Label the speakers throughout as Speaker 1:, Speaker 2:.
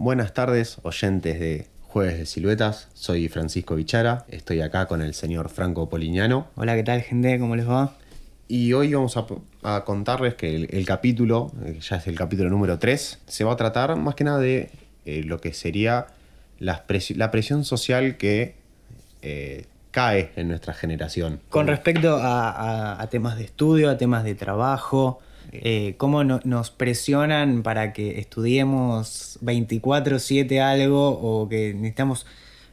Speaker 1: Buenas tardes, oyentes de Jueves de Siluetas. Soy Francisco Bichara. Estoy acá con el señor Franco Polignano.
Speaker 2: Hola, ¿qué tal, gente? ¿Cómo les va?
Speaker 1: Y hoy vamos a, a contarles que el, el capítulo, eh, ya es el capítulo número 3, se va a tratar más que nada de eh, lo que sería presi- la presión social que eh, cae en nuestra generación.
Speaker 2: Con respecto a, a- a temas de estudio, a temas de trabajo, eh, cómo no- nos presionan para que estudiemos 24/7 algo o que necesitamos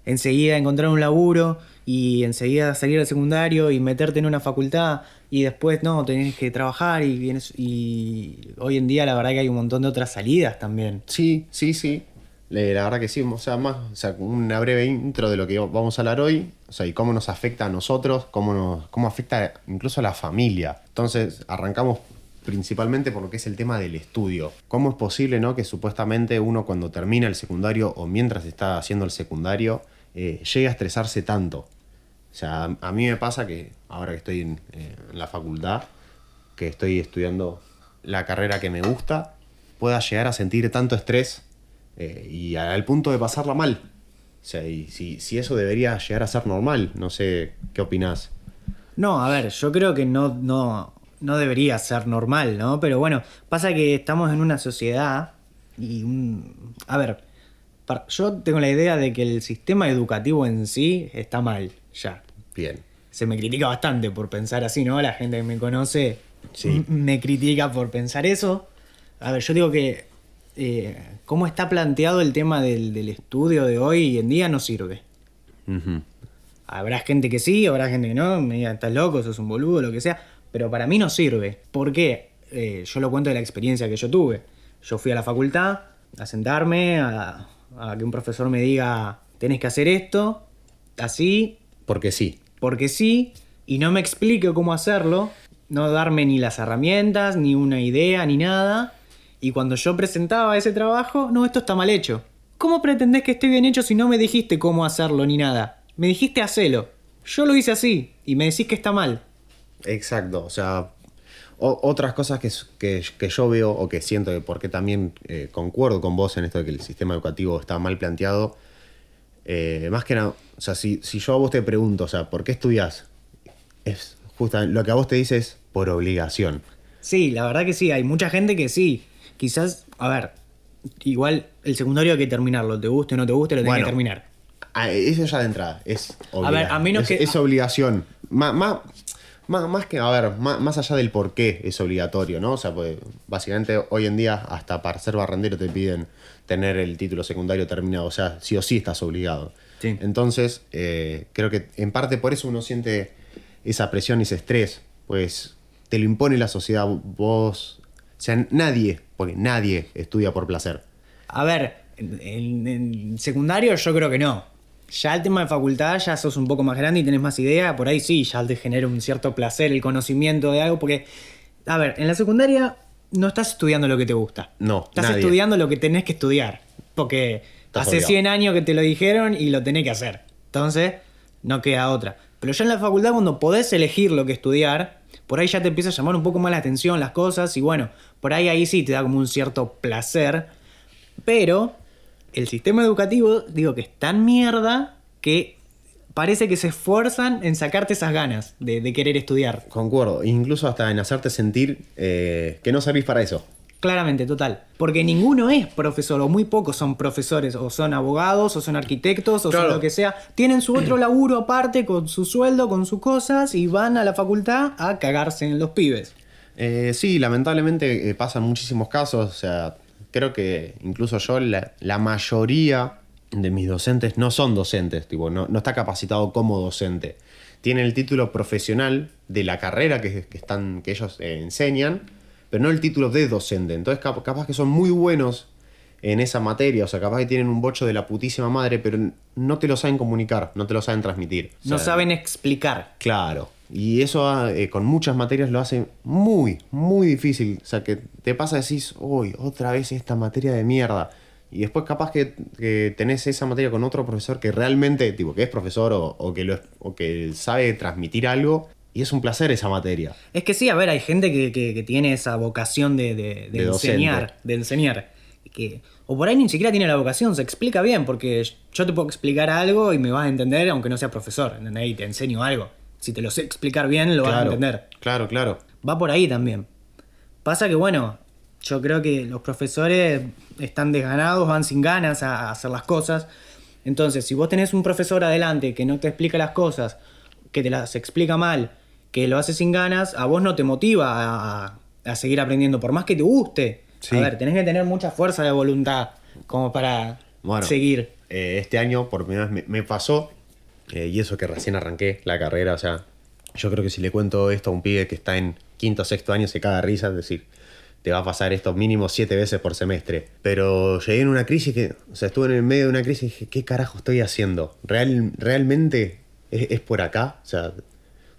Speaker 2: enseguida encontrar un laburo y enseguida salir al secundario y meterte en una facultad y después no, tenés que trabajar y, vienes- y hoy en día la verdad que hay un montón de otras salidas también.
Speaker 1: Sí, sí, sí. La verdad que sí, o sea, más, o sea, una breve intro de lo que vamos a hablar hoy, o sea, y cómo nos afecta a nosotros, cómo nos, cómo afecta incluso a la familia. Entonces, arrancamos principalmente por lo que es el tema del estudio. ¿Cómo es posible, no, que supuestamente uno cuando termina el secundario o mientras está haciendo el secundario eh, llegue a estresarse tanto? O sea, a, mí me pasa que ahora que estoy en, eh, en la facultad, que estoy estudiando la carrera que me gusta, pueda llegar a sentir tanto estrés eh, y al punto de pasarla mal. O sea, y si, si eso debería llegar a ser normal, no sé qué opinás.
Speaker 2: No, a ver, yo creo que no, no, no debería ser normal, ¿no? Pero bueno, pasa que estamos en una sociedad y un... A ver, yo tengo la idea de que el sistema educativo en sí está mal, ya.
Speaker 1: Bien.
Speaker 2: Se me critica bastante por pensar así, ¿no? La gente que me conoce
Speaker 1: Sí.
Speaker 2: me critica por pensar eso. A ver, yo digo que eh, cómo está planteado el tema del, del estudio de hoy en día no sirve. Habrá gente que sí, habrá gente que no, me diga, estás loco, sos un boludo, lo que sea, pero para mí no sirve. ¿Por qué? Eh, yo lo cuento de la experiencia que yo tuve. Yo fui a la facultad a sentarme, a, a que un profesor me diga, tenés que hacer esto, así,
Speaker 1: Porque sí.
Speaker 2: porque sí, y no me explique cómo hacerlo, no darme ni las herramientas, ni una idea, ni nada. Y cuando yo presentaba ese trabajo, no, esto está mal hecho. ¿Cómo pretendés que esté bien hecho si no me dijiste cómo hacerlo ni nada? Me dijiste hacelo. Yo lo hice así y me decís que está mal.
Speaker 1: Exacto. O sea, o- otras cosas que, que, que yo veo o que siento que porque también eh, concuerdo con vos en esto de que el sistema educativo está mal planteado. eh, más que nada, o sea, si, si yo a vos te pregunto, o sea, ¿por qué estudias? Es justamente lo que a vos te dice es por obligación.
Speaker 2: Sí, la verdad que sí, hay mucha gente que sí. Quizás, a ver, igual el secundario hay que terminarlo, te guste o no te guste, lo tenés
Speaker 1: Bueno.
Speaker 2: que terminar.
Speaker 1: Ah, eso ya de entrada es
Speaker 2: A ver, a menos
Speaker 1: es,
Speaker 2: que-
Speaker 1: es obligación. Má- má- má- más que, a ver, má- más allá del por qué es obligatorio, ¿no? O sea, pues básicamente hoy en día hasta para ser barrendero te piden tener el título secundario terminado. O sea, sí o sí estás obligado.
Speaker 2: Sí.
Speaker 1: Entonces, eh, creo que en parte por eso uno siente esa presión y ese estrés. Pues te lo impone la sociedad. Vos. O sea, nadie, porque nadie estudia por placer.
Speaker 2: A ver, en- en secundario yo creo que no. Ya el tema de facultad, ya sos un poco más grande y tenés más idea, por ahí sí, ya te genera un cierto placer el conocimiento de algo, porque, a ver, en la secundaria no estás estudiando lo que te gusta.
Speaker 1: No,
Speaker 2: Estás
Speaker 1: nadie.
Speaker 2: estudiando lo que tenés que estudiar, porque
Speaker 1: Estás
Speaker 2: hace
Speaker 1: obligado.
Speaker 2: 100 años que te lo dijeron y lo tenés que hacer. Entonces, no queda otra. Pero ya en la facultad, cuando podés elegir lo que estudiar, por ahí ya te empieza a llamar un poco más la atención las cosas y bueno, por ahí ahí sí te da como un cierto placer pero el sistema educativo, digo que es tan mierda que parece que se esfuerzan en sacarte esas ganas de, de querer estudiar.
Speaker 1: Concuerdo, incluso hasta en hacerte sentir eh, que no servís para eso.
Speaker 2: Claramente, total. Porque ninguno es profesor, o muy pocos son profesores, o son abogados, o son arquitectos, o
Speaker 1: Claro.
Speaker 2: son lo que sea. Tienen su otro laburo aparte, con su sueldo, con sus cosas, y van a la facultad a cagarse en los pibes.
Speaker 1: Eh, sí, lamentablemente eh, pasan muchísimos casos. O sea, creo que incluso yo, la, la mayoría de mis docentes no son docentes, tipo, no, no está capacitado como docente. Tienen el título profesional de la carrera que, que están, que ellos eh, enseñan, pero no el título de docente. Entonces, cap- capaz que son muy buenos en esa materia, o sea, capaz que tienen un bocho de la putísima madre, pero no te lo saben comunicar, no te lo saben transmitir. O
Speaker 2: No saben explicar.
Speaker 1: Claro. Y eso ah, eh, con muchas materias lo hace muy, muy difícil. O sea, que te pasa decís, uy, otra vez esta materia de mierda. Y después capaz que, que tenés esa materia con otro profesor que realmente, tipo, que es profesor o, o que, lo, o que sabe transmitir algo. Y es un placer esa materia.
Speaker 2: Es que sí, a ver, hay gente que, que- que tiene esa vocación de, de- de
Speaker 1: De docente.
Speaker 2: enseñar, de enseñar. que o por ahí ni siquiera tiene la vocación, se explica bien, porque yo te puedo explicar algo y me vas a entender aunque no seas profesor, ¿entendés? Y te enseño algo. Si te lo sé explicar bien, lo vas a entender.
Speaker 1: Claro, claro.
Speaker 2: Va por ahí también. Pasa que, bueno, yo creo que los profesores están desganados, van sin ganas a hacer las cosas. Entonces, si vos tenés un profesor adelante que no te explica las cosas, que te las explica mal, que lo hace sin ganas, a vos no te motiva a, seguir aprendiendo, por más que te guste. A ver, tenés que tener mucha fuerza de voluntad como para seguir.
Speaker 1: Eh, este año por primera vez me, pasó, eh, y eso que recién arranqué la carrera, o sea, yo creo que si le cuento esto a un pibe que está en quinto o sexto año se caga risa, es decir, te va a pasar esto mínimo siete veces por semestre. Pero llegué en una crisis que, o sea, estuve en el medio de una crisis y dije, ¿qué carajo estoy haciendo? ¿Real, ¿Realmente es, por acá? O sea,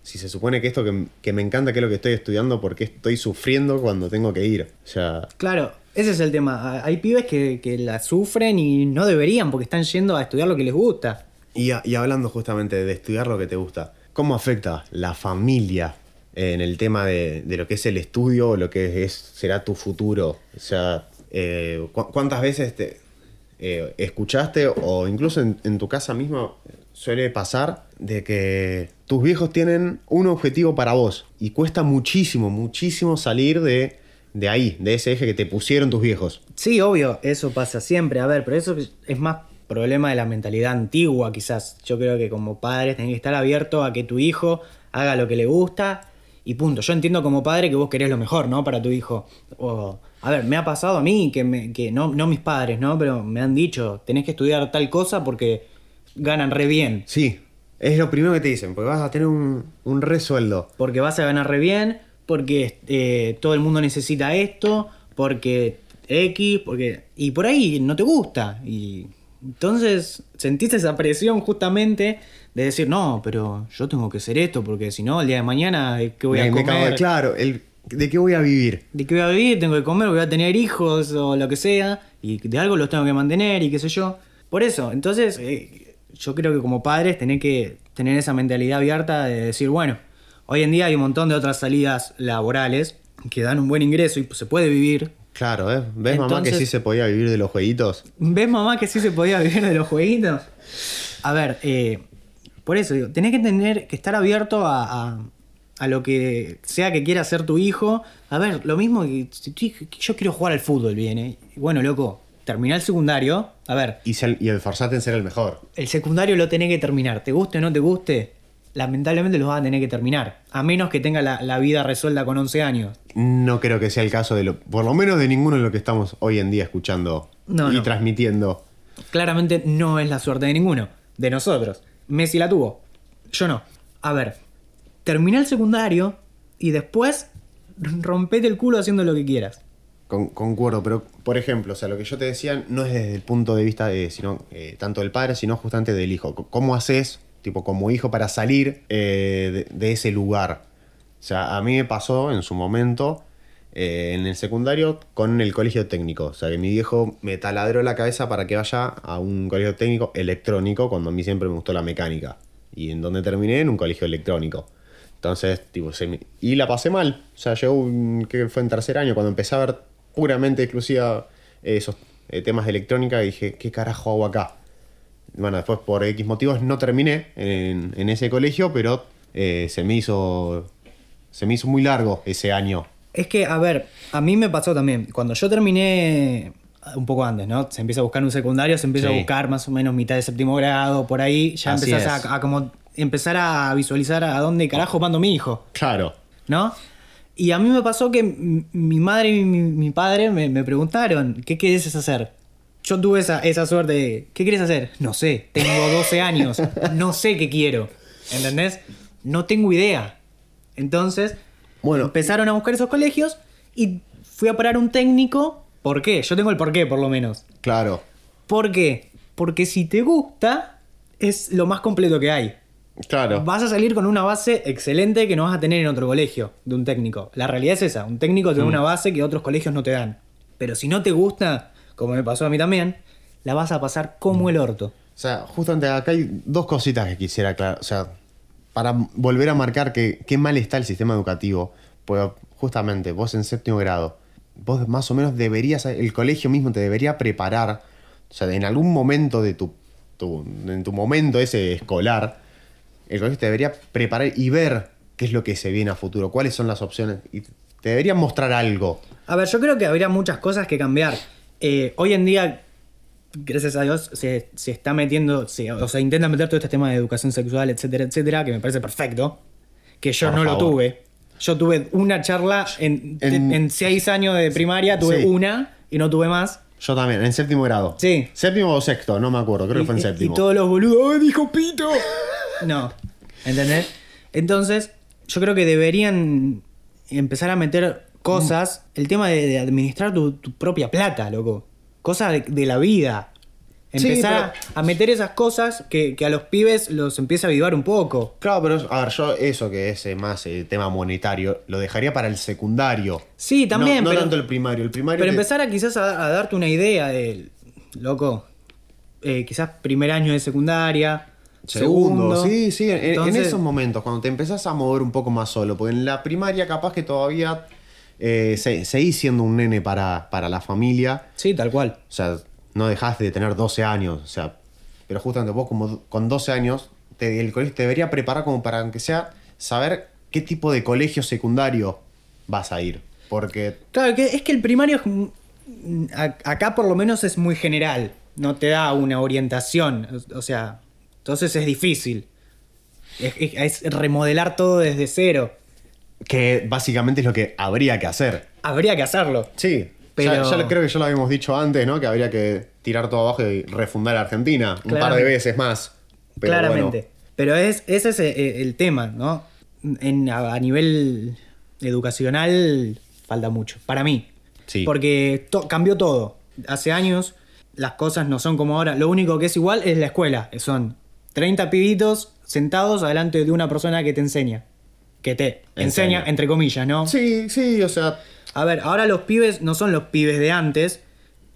Speaker 1: si se supone que esto que, me encanta, que es lo que estoy estudiando, ¿por qué estoy sufriendo cuando tengo que ir? O sea...
Speaker 2: Claro, ese es el tema. Hay pibes que, la sufren y no deberían porque están yendo a estudiar lo que les gusta.
Speaker 1: Y, hablando justamente de estudiar lo que te gusta, ¿cómo afecta la familia en el tema de, lo que es el estudio, lo que es, será tu futuro. O sea, eh, ¿cuántas veces te eh, escuchaste o incluso en, tu casa misma suele pasar de que tus viejos tienen un objetivo para vos y cuesta muchísimo, muchísimo salir de, de ahí, de ese eje que te pusieron tus viejos?
Speaker 2: Sí, obvio, eso pasa siempre. A ver, pero eso es más problema de la mentalidad antigua, quizás. Yo creo que como padres tenés que estar abierto a que tu hijo haga lo que le gusta y punto. Yo entiendo como padre que vos querés lo mejor, ¿no? Para tu hijo. O, a ver, me ha pasado a mí que, me, que no, no mis padres, ¿no? Pero me han dicho, tenés que estudiar tal cosa porque ganan re bien.
Speaker 1: Sí, es lo primero que te dicen, porque vas a tener un, un resueldo.
Speaker 2: Porque vas a ganar re bien, porque eh, todo el mundo necesita esto, porque X, porque... Y por ahí no te gusta. Y entonces sentiste esa presión justamente de decir, no, pero yo tengo que hacer esto, porque si no, el día de mañana, ¿qué voy a comer?
Speaker 1: claro, ¿de qué voy a vivir?
Speaker 2: ¿De qué voy a vivir? Tengo que comer, voy a tener hijos o lo que sea, y de algo los tengo que mantener y qué sé yo. Por eso, entonces, eh, yo creo que como padres tenés que tener esa mentalidad abierta de decir, bueno, hoy en día hay un montón de otras salidas laborales que dan un buen ingreso y se puede vivir
Speaker 1: Claro, ¿eh? ¿Ves mamá que sí se podía vivir de los jueguitos?
Speaker 2: ¿Ves mamá que sí se podía vivir de los jueguitos? A ver, eh, por eso digo, tenés que tener que estar abierto a, lo que sea que quiera hacer tu hijo. A ver, lo mismo que yo quiero jugar al fútbol, viene. Bueno, loco, terminá el secundario. A ver.
Speaker 1: Y, y esforzate en ser el mejor.
Speaker 2: El secundario lo tenés que terminar. Te guste o no te guste, lamentablemente los vas a tener que terminar. A menos que tenga la, vida resuelta con 11 años.
Speaker 1: No creo que sea el caso de lo, por lo menos de ninguno de los que estamos hoy en día escuchando y transmitiendo.
Speaker 2: Claramente no es la suerte de ninguno, de nosotros. Messi la tuvo, yo no. A ver, termina el secundario y después rompete el culo haciendo lo que quieras.
Speaker 1: concuerdo, pero por ejemplo, o sea, lo que yo te decía no es desde el punto de vista de, sino, eh, tanto del padre, sino justamente del hijo. ¿Cómo haces tipo como hijo para salir eh, de, ese lugar. O sea, a mí me pasó en su momento eh, en el secundario con el colegio técnico. O sea, que mi viejo me taladró la cabeza para que vaya a un colegio técnico electrónico cuando a mí siempre me gustó la mecánica. Y en donde terminé en un colegio electrónico. Entonces, tipo, se y la pasé mal. O sea, llegó que fue en tercer año cuando empecé a ver puramente exclusiva esos eh, temas de electrónica y dije, ¿qué carajo hago acá? Bueno, después por X motivos no terminé en, ese colegio, pero eh, se me hizo. Se me hizo muy largo ese año.
Speaker 2: Es que, a ver, a mí me pasó también. Cuando yo terminé un poco antes, ¿no? Se empieza a buscar un secundario, se empieza a buscar más o menos mitad de séptimo grado, por ahí, ya empezás a, como empezar a visualizar a dónde carajo mando mi hijo.
Speaker 1: Claro.
Speaker 2: ¿No? Y a mí me pasó que mi madre y mi, padre me, me, preguntaron, ¿qué quieres hacer? Yo tuve esa, esa suerte de, ¿qué quieres hacer? No sé, tengo 12 años, no sé qué quiero. ¿Entendés? No tengo idea. Entonces, bueno, empezaron a buscar esos colegios y fui a parar un técnico. ¿Por qué? Yo tengo el por qué, por lo menos.
Speaker 1: Claro.
Speaker 2: ¿Por qué? Porque si te gusta, es lo más completo que hay.
Speaker 1: Claro.
Speaker 2: Vas a salir con una base excelente que no vas a tener en otro colegio de un técnico. La realidad es esa. Un técnico tiene mm. una base que otros colegios no te dan. Pero si no te gusta, como me pasó a mí también, la vas a pasar como el orto. O
Speaker 1: sea, justamente acá hay dos cositas que quisiera aclarar. O sea, para volver a marcar que qué mal está el sistema educativo. Pues justamente, vos en séptimo grado, vos más o menos deberías, el colegio mismo te debería preparar, o sea, en algún momento de tu, tu- en tu momento ese escolar, el colegio te debería preparar y ver qué es lo que se viene a futuro, cuáles son las opciones, y te deberían mostrar algo.
Speaker 2: A ver, yo creo que habría muchas cosas que cambiar. Eh, hoy en día, gracias a Dios, se, se está metiendo, se- o sea, intenta meter todo este tema de educación sexual, etcétera, etcétera, que me parece perfecto. Que yo
Speaker 1: Por
Speaker 2: no lo tuve. Yo tuve una charla en,
Speaker 1: En-
Speaker 2: en seis años de primaria, tuve
Speaker 1: Sí.
Speaker 2: una y no tuve más.
Speaker 1: Yo también, en séptimo grado.
Speaker 2: Sí.
Speaker 1: Séptimo o sexto, no me acuerdo, creo que fue en séptimo.
Speaker 2: Y todos los boludos, ¡ay, dijo pito! No, ¿entendés? Entonces, yo creo que deberían empezar a meter cosas, el tema de, de administrar tu, tu propia plata, loco. Cosas de, de la vida.
Speaker 1: Sí,
Speaker 2: Empezar a, meter esas cosas que, que a los pibes los empieza a avivar un poco.
Speaker 1: Claro, pero a ver, yo eso que es eh, más el tema monetario, lo dejaría para el secundario.
Speaker 2: Sí, también,
Speaker 1: No, no
Speaker 2: pero-
Speaker 1: tanto el primario. El primario
Speaker 2: Pero empezar a quizás a, a darte una idea de, loco, eh, quizás primer año de secundaria,
Speaker 1: Segundo, sí, sí, en, en esos momentos, cuando te empezás a mover un poco más solo, porque en la primaria capaz que todavía eh, se- seguís siendo un nene para, para la familia,
Speaker 2: Sí, tal cual.
Speaker 1: o sea, no dejaste de tener 12 años, o sea, pero justamente vos como con 12 años, te- el colegio te debería preparar como para, aunque sea, saber qué tipo de colegio secundario vas a ir, porque
Speaker 2: Claro, que es que el primario acá por lo menos es muy general, no te da una orientación, o sea, entonces es difícil. Es remodelar todo desde cero.
Speaker 1: Que básicamente es lo que habría que hacer.
Speaker 2: Habría que hacerlo.
Speaker 1: Sí,
Speaker 2: Pero-
Speaker 1: ya, ya lo- creo que ya lo habíamos dicho antes, ¿no? Que habría que tirar todo abajo y refundar a Argentina un par de veces más. Pero
Speaker 2: Claramente.
Speaker 1: bueno,
Speaker 2: Pero es, ese es el, el tema, ¿no? En, a, nivel educacional falta mucho, para mí.
Speaker 1: Sí.
Speaker 2: Porque to- cambió todo. Hace años las cosas no son como ahora. Lo único que es igual es la escuela. Son 30 pibitos sentados delante de una persona que te enseña. Que te enseña,
Speaker 1: Enseña.
Speaker 2: entre comillas, ¿no?
Speaker 1: Sí, sí, o sea,
Speaker 2: A ver, ahora los pibes no son los pibes de antes.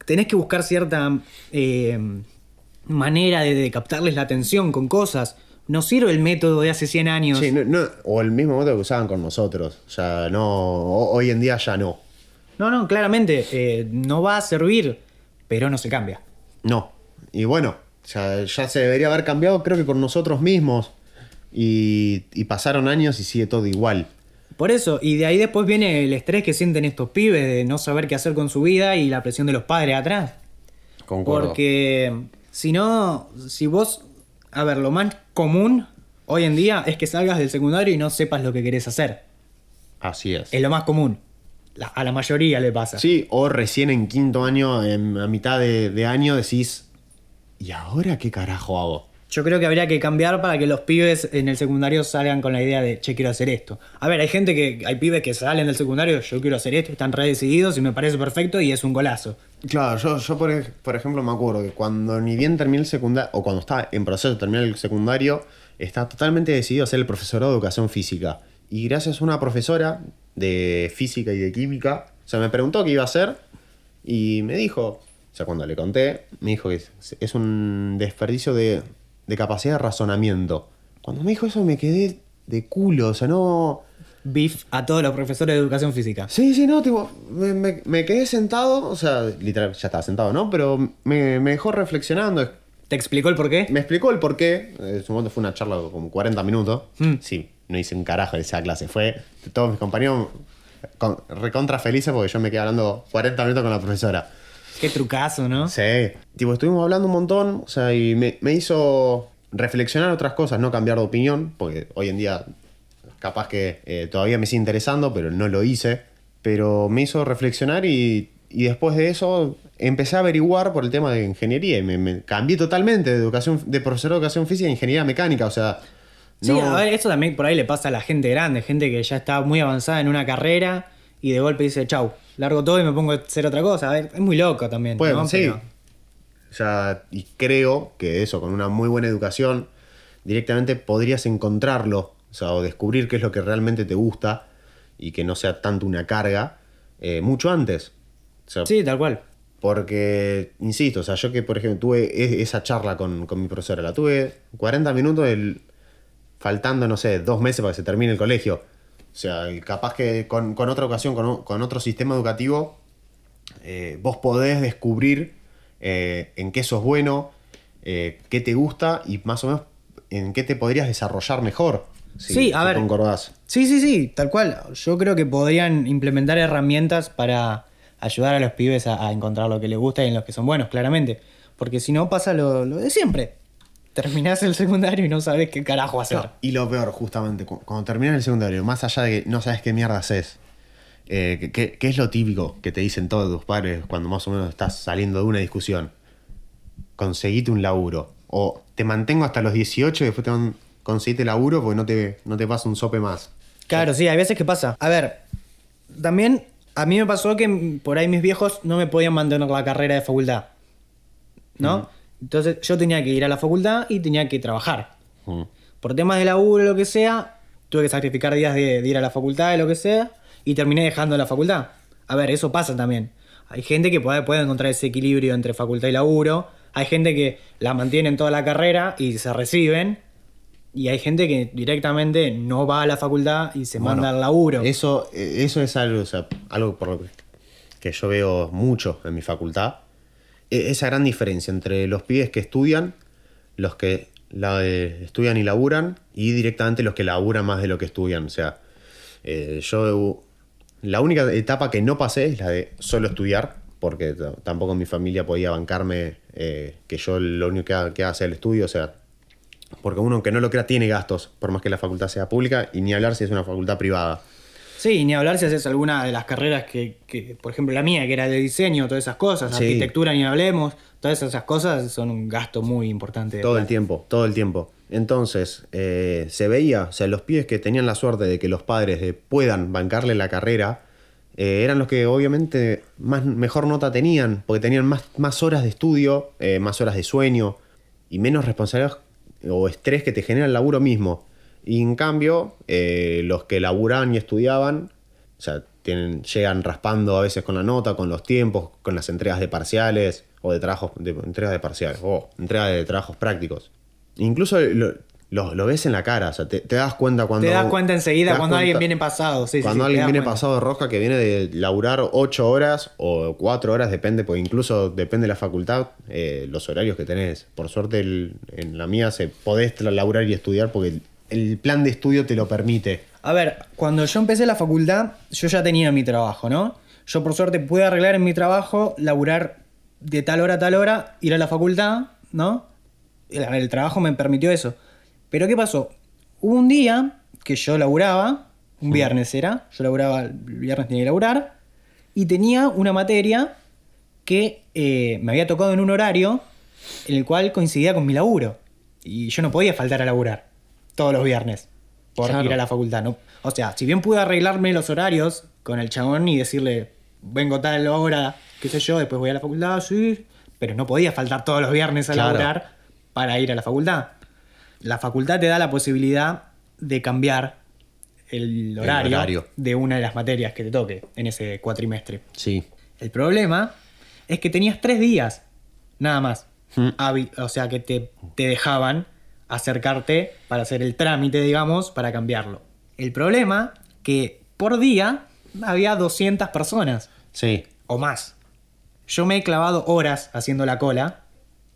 Speaker 2: Tenés que buscar cierta eh, manera de, de captarles la atención con cosas. No sirve el método de hace 100 años.
Speaker 1: sí, no- no, o el mismo método que usaban con nosotros. O sea, no, ho- hoy en día ya no.
Speaker 2: No, no, claramente eh, no va a servir, pero no se cambia.
Speaker 1: No. Y bueno, o sea, ya se debería haber cambiado, creo que con nosotros mismos. Y, y pasaron años y sigue todo igual.
Speaker 2: Por eso, y de ahí después viene el estrés que sienten estos pibes de no saber qué hacer con su vida y la presión de los padres atrás.
Speaker 1: Concuerdo.
Speaker 2: Porque si no, si vos, a ver, lo más común hoy en día es que salgas del secundario y no sepas lo que querés hacer.
Speaker 1: Así es.
Speaker 2: Es lo más común. La- a la mayoría le pasa.
Speaker 1: Sí, o recién en quinto año, en, a mitad de, de año, decís, ¿y ahora qué carajo hago?
Speaker 2: Yo creo que habría que cambiar para que los pibes en el secundario salgan con la idea de, che, quiero hacer esto. A ver, hay gente que, hay pibes que salen del secundario, yo quiero hacer esto, están re decididos y me parece perfecto y es un golazo.
Speaker 1: Claro, yo, yo por, por ejemplo me acuerdo que cuando ni bien terminé el secundario, o cuando estaba en proceso de terminar el secundario, estaba totalmente decidido a ser el profesorado de educación física. Y gracias a una profesora de física y de química, o sea, me preguntó qué iba a hacer y me dijo, o sea, cuando le conté, me dijo que es un desperdicio de, de capacidad de razonamiento. Cuando me dijo eso me quedé de culo, o sea, no...
Speaker 2: Beef a todos los profesores de educación física.
Speaker 1: Sí, sí, no, tipo, me, me- me quedé sentado, o sea, literal, ya estaba sentado, ¿no? Pero me, me dejó reflexionando,
Speaker 2: ¿Te explicó el por qué?
Speaker 1: me explicó el por qué. En su momento fue una charla de como 40 minutos.
Speaker 2: Mm.
Speaker 1: Sí, no hice un carajo de esa clase. Fue todos mis compañeros con- recontra felices porque yo me quedé hablando 40 minutos con la profesora.
Speaker 2: Qué trucazo, ¿no?
Speaker 1: Sí. Tipo, estuvimos hablando un montón, o sea, y me, me hizo reflexionar otras cosas, no cambiar de opinión, porque hoy en día capaz que eh, todavía me sigue interesando, pero no lo hice. Pero me hizo reflexionar y, y después de eso empecé a averiguar por el tema de ingeniería y me, me cambié totalmente de educación de profesor de educación física a ingeniería mecánica, o sea...
Speaker 2: Sí,
Speaker 1: no-
Speaker 2: a ver, eso también por ahí le pasa a la gente grande, gente que ya está muy avanzada en una carrera y de golpe dice, chau, largo todo y me pongo a hacer otra cosa. A ver, es muy loco también.
Speaker 1: Puede,
Speaker 2: ¿no?
Speaker 1: sí.
Speaker 2: Pero-
Speaker 1: O sea, y creo que eso, con una muy buena educación, directamente podrías encontrarlo, o sea, o descubrir qué es lo que realmente te gusta y que no sea tanto una carga, eh, mucho antes. O sea,
Speaker 2: Sí, tal cual.
Speaker 1: porque, insisto, o sea, yo que, por ejemplo, tuve e- esa charla con, con mi profesora, la tuve 40 minutos, el- faltando, no sé, dos meses para que se termine el colegio. O sea, capaz que con, con otra ocasión, con, con otro sistema educativo, eh, vos podés descubrir eh, en qué sos bueno, eh, qué te gusta y más o menos en qué te podrías desarrollar mejor. si-
Speaker 2: Sí, a ver.
Speaker 1: concordás.
Speaker 2: Sí, sí, sí, tal cual. Yo creo que podrían implementar herramientas para ayudar a los pibes a, a encontrar lo que les gusta y en los que son buenos, claramente. Porque si no pasa lo, lo de siempre. Terminás el secundario y no sabes qué carajo hacer.
Speaker 1: No, y lo peor, justamente, cu- cuando terminas el secundario, más allá de que no sabes qué mierda haces, eh, que es lo típico que te dicen todos tus padres cuando más o menos estás saliendo de una discusión? Conseguite un laburo. O te mantengo hasta los 18 y después te van, conseguite laburo porque no te, no te pasa un sope más.
Speaker 2: Claro, sí, hay veces que pasa. A ver, también a mí me pasó que por ahí mis viejos no me podían mantener la carrera de facultad. ¿no? Entonces yo tenía que ir a la facultad y tenía que trabajar.
Speaker 1: Mm.
Speaker 2: Por temas de laburo o lo que sea, tuve que sacrificar días de, de ir a la facultad, de lo que sea, y terminé dejando la facultad. A ver, eso pasa también. Hay gente que puede, puede encontrar ese equilibrio entre facultad y laburo. Hay gente que la mantienen toda la carrera y se reciben. Y hay gente que directamente no va a la facultad y se manda al laburo.
Speaker 1: Eso, eh, eso es algo, o sea, algo por lo que- que yo veo mucho en mi facultad. E- Esa gran diferencia entre los pibes que estudian, los que la, eh, estudian y laburan, y directamente los que laburan más de lo que estudian. O sea, eh, yo la única etapa que no pasé es la de solo estudiar, porque tampoco mi familia podía bancarme eh, que yo lo único que haga, que haga sea el estudio. O sea, porque uno, aunque no lo crea, tiene gastos, por más que la facultad sea pública, y ni hablar si es una facultad privada.
Speaker 2: Sí, ni hablar si haces alguna de las carreras que, que, por ejemplo, la mía, que era de diseño, todas esas cosas,
Speaker 1: Sí.
Speaker 2: arquitectura ni hablemos, todas esas cosas son un gasto muy importante.
Speaker 1: Todo el tiempo, todo el tiempo. Entonces, eh, se veía, o sea, los pibes que tenían la suerte de que los padres eh, puedan bancarle la carrera, eh, eran los que obviamente más, mejor nota tenían, porque tenían más, más horas de estudio, eh, más horas de sueño y menos responsabilidad o estrés que te genera el laburo mismo. Y en cambio, eh, los que laburaban y estudiaban, o sea, tienen, llegan raspando a veces con la nota, con los tiempos, con las entregas de parciales o de trabajos, de, entregas de parciales, o entregas de trabajos prácticos. Incluso lo, lo- lo ves en la cara, o sea, te, te das cuenta cuando...
Speaker 2: Te das cuenta enseguida
Speaker 1: das
Speaker 2: cuando alguien viene pasado. Sí, sí,
Speaker 1: cuando
Speaker 2: sí, te
Speaker 1: alguien viene
Speaker 2: cuenta.
Speaker 1: pasado de rosca que viene de laburar 8 horas o 4 horas, depende, porque incluso depende de la facultad, eh, los horarios que tenés. Por suerte el- en la mía se podés laburar y estudiar porque el, plan de estudio te lo permite.
Speaker 2: A ver, cuando yo empecé la facultad, yo ya tenía mi trabajo, ¿no? Yo por suerte pude arreglar en mi trabajo, laburar de tal hora a tal hora, ir a la facultad, ¿no? El, el trabajo me permitió eso. Pero ¿qué pasó? Hubo un día que yo laburaba, un viernes era, yo laburaba, el viernes tenía que laburar, y tenía una materia que eh, me había tocado en un horario en el cual coincidía con mi laburo. Y yo no podía faltar a laburar todos los viernes por
Speaker 1: Claro.
Speaker 2: ir a la facultad. ¿no? O sea, si bien pude arreglarme los horarios con el chabón y decirle, vengo tal hora, qué sé yo, después voy a la facultad, sí, pero no podía faltar todos los viernes a
Speaker 1: Claro.
Speaker 2: laburar para ir a la facultad. La facultad te da la posibilidad de cambiar el horario,
Speaker 1: horario.
Speaker 2: de una de las materias que te toque en ese cuatrimestre.
Speaker 1: Sí.
Speaker 2: El problema es que tenías tres días, nada más.
Speaker 1: Mm.
Speaker 2: O sea, que te, te dejaban acercarte para hacer el trámite, digamos, para cambiarlo. El problema que por día había 200 personas
Speaker 1: Sí.
Speaker 2: o más. Yo me he clavado horas haciendo la cola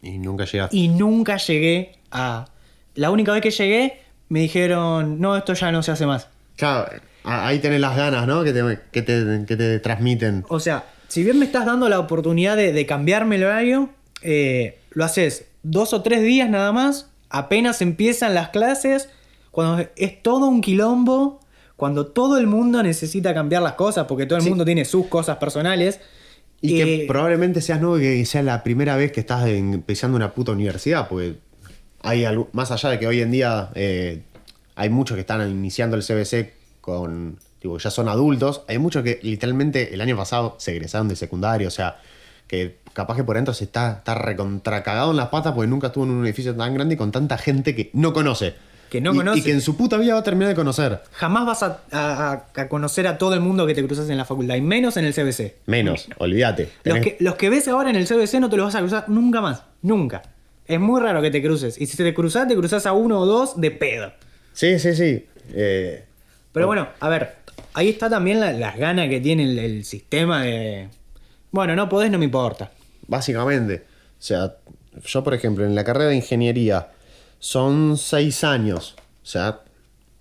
Speaker 1: Y nunca llegaste.
Speaker 2: y nunca llegué a... La única vez que llegué me dijeron, no, esto ya no se hace más.
Speaker 1: Claro, ahí tenés las ganas, ¿no? Que te, que te, que te transmiten.
Speaker 2: O sea, si bien me estás dando la oportunidad de, de cambiarme el horario, eh, lo haces dos o tres días nada más, apenas empiezan las clases, cuando es todo un quilombo, cuando todo el mundo necesita cambiar las cosas, porque todo el
Speaker 1: Sí.
Speaker 2: mundo tiene sus cosas personales.
Speaker 1: Y que
Speaker 2: eh,
Speaker 1: probablemente seas nuevo y que sea la primera vez que estás empezando una puta universidad, porque hay algo, más allá de que hoy en día eh, hay muchos que están iniciando el CBC con, tipo, ya son adultos, hay muchos que literalmente el año pasado se egresaron de secundario, o sea, que capaz que por dentro se está, está recontracagado en las patas porque nunca estuvo en un edificio tan grande y con tanta gente que no conoce.
Speaker 2: Que no
Speaker 1: Y-
Speaker 2: conoce.
Speaker 1: Y que en su puta vida va a terminar de conocer.
Speaker 2: Jamás vas a, a- a conocer a todo el mundo que te cruzas en la facultad, y menos en el CBC.
Speaker 1: Menos, olvídate.
Speaker 2: Los que, los que ves ahora en el CBC no te los vas a cruzar nunca más. Nunca. Es muy raro que te cruces. Y si te cruzas, te cruzas a uno o dos de pedo.
Speaker 1: Sí, sí, sí. Eh,
Speaker 2: Pero bueno, a ver, ahí está también la- las ganas que tiene el, el sistema de. Bueno, no podés, no me importa.
Speaker 1: Básicamente. O sea, yo, por ejemplo, en la carrera de ingeniería son seis años. O sea,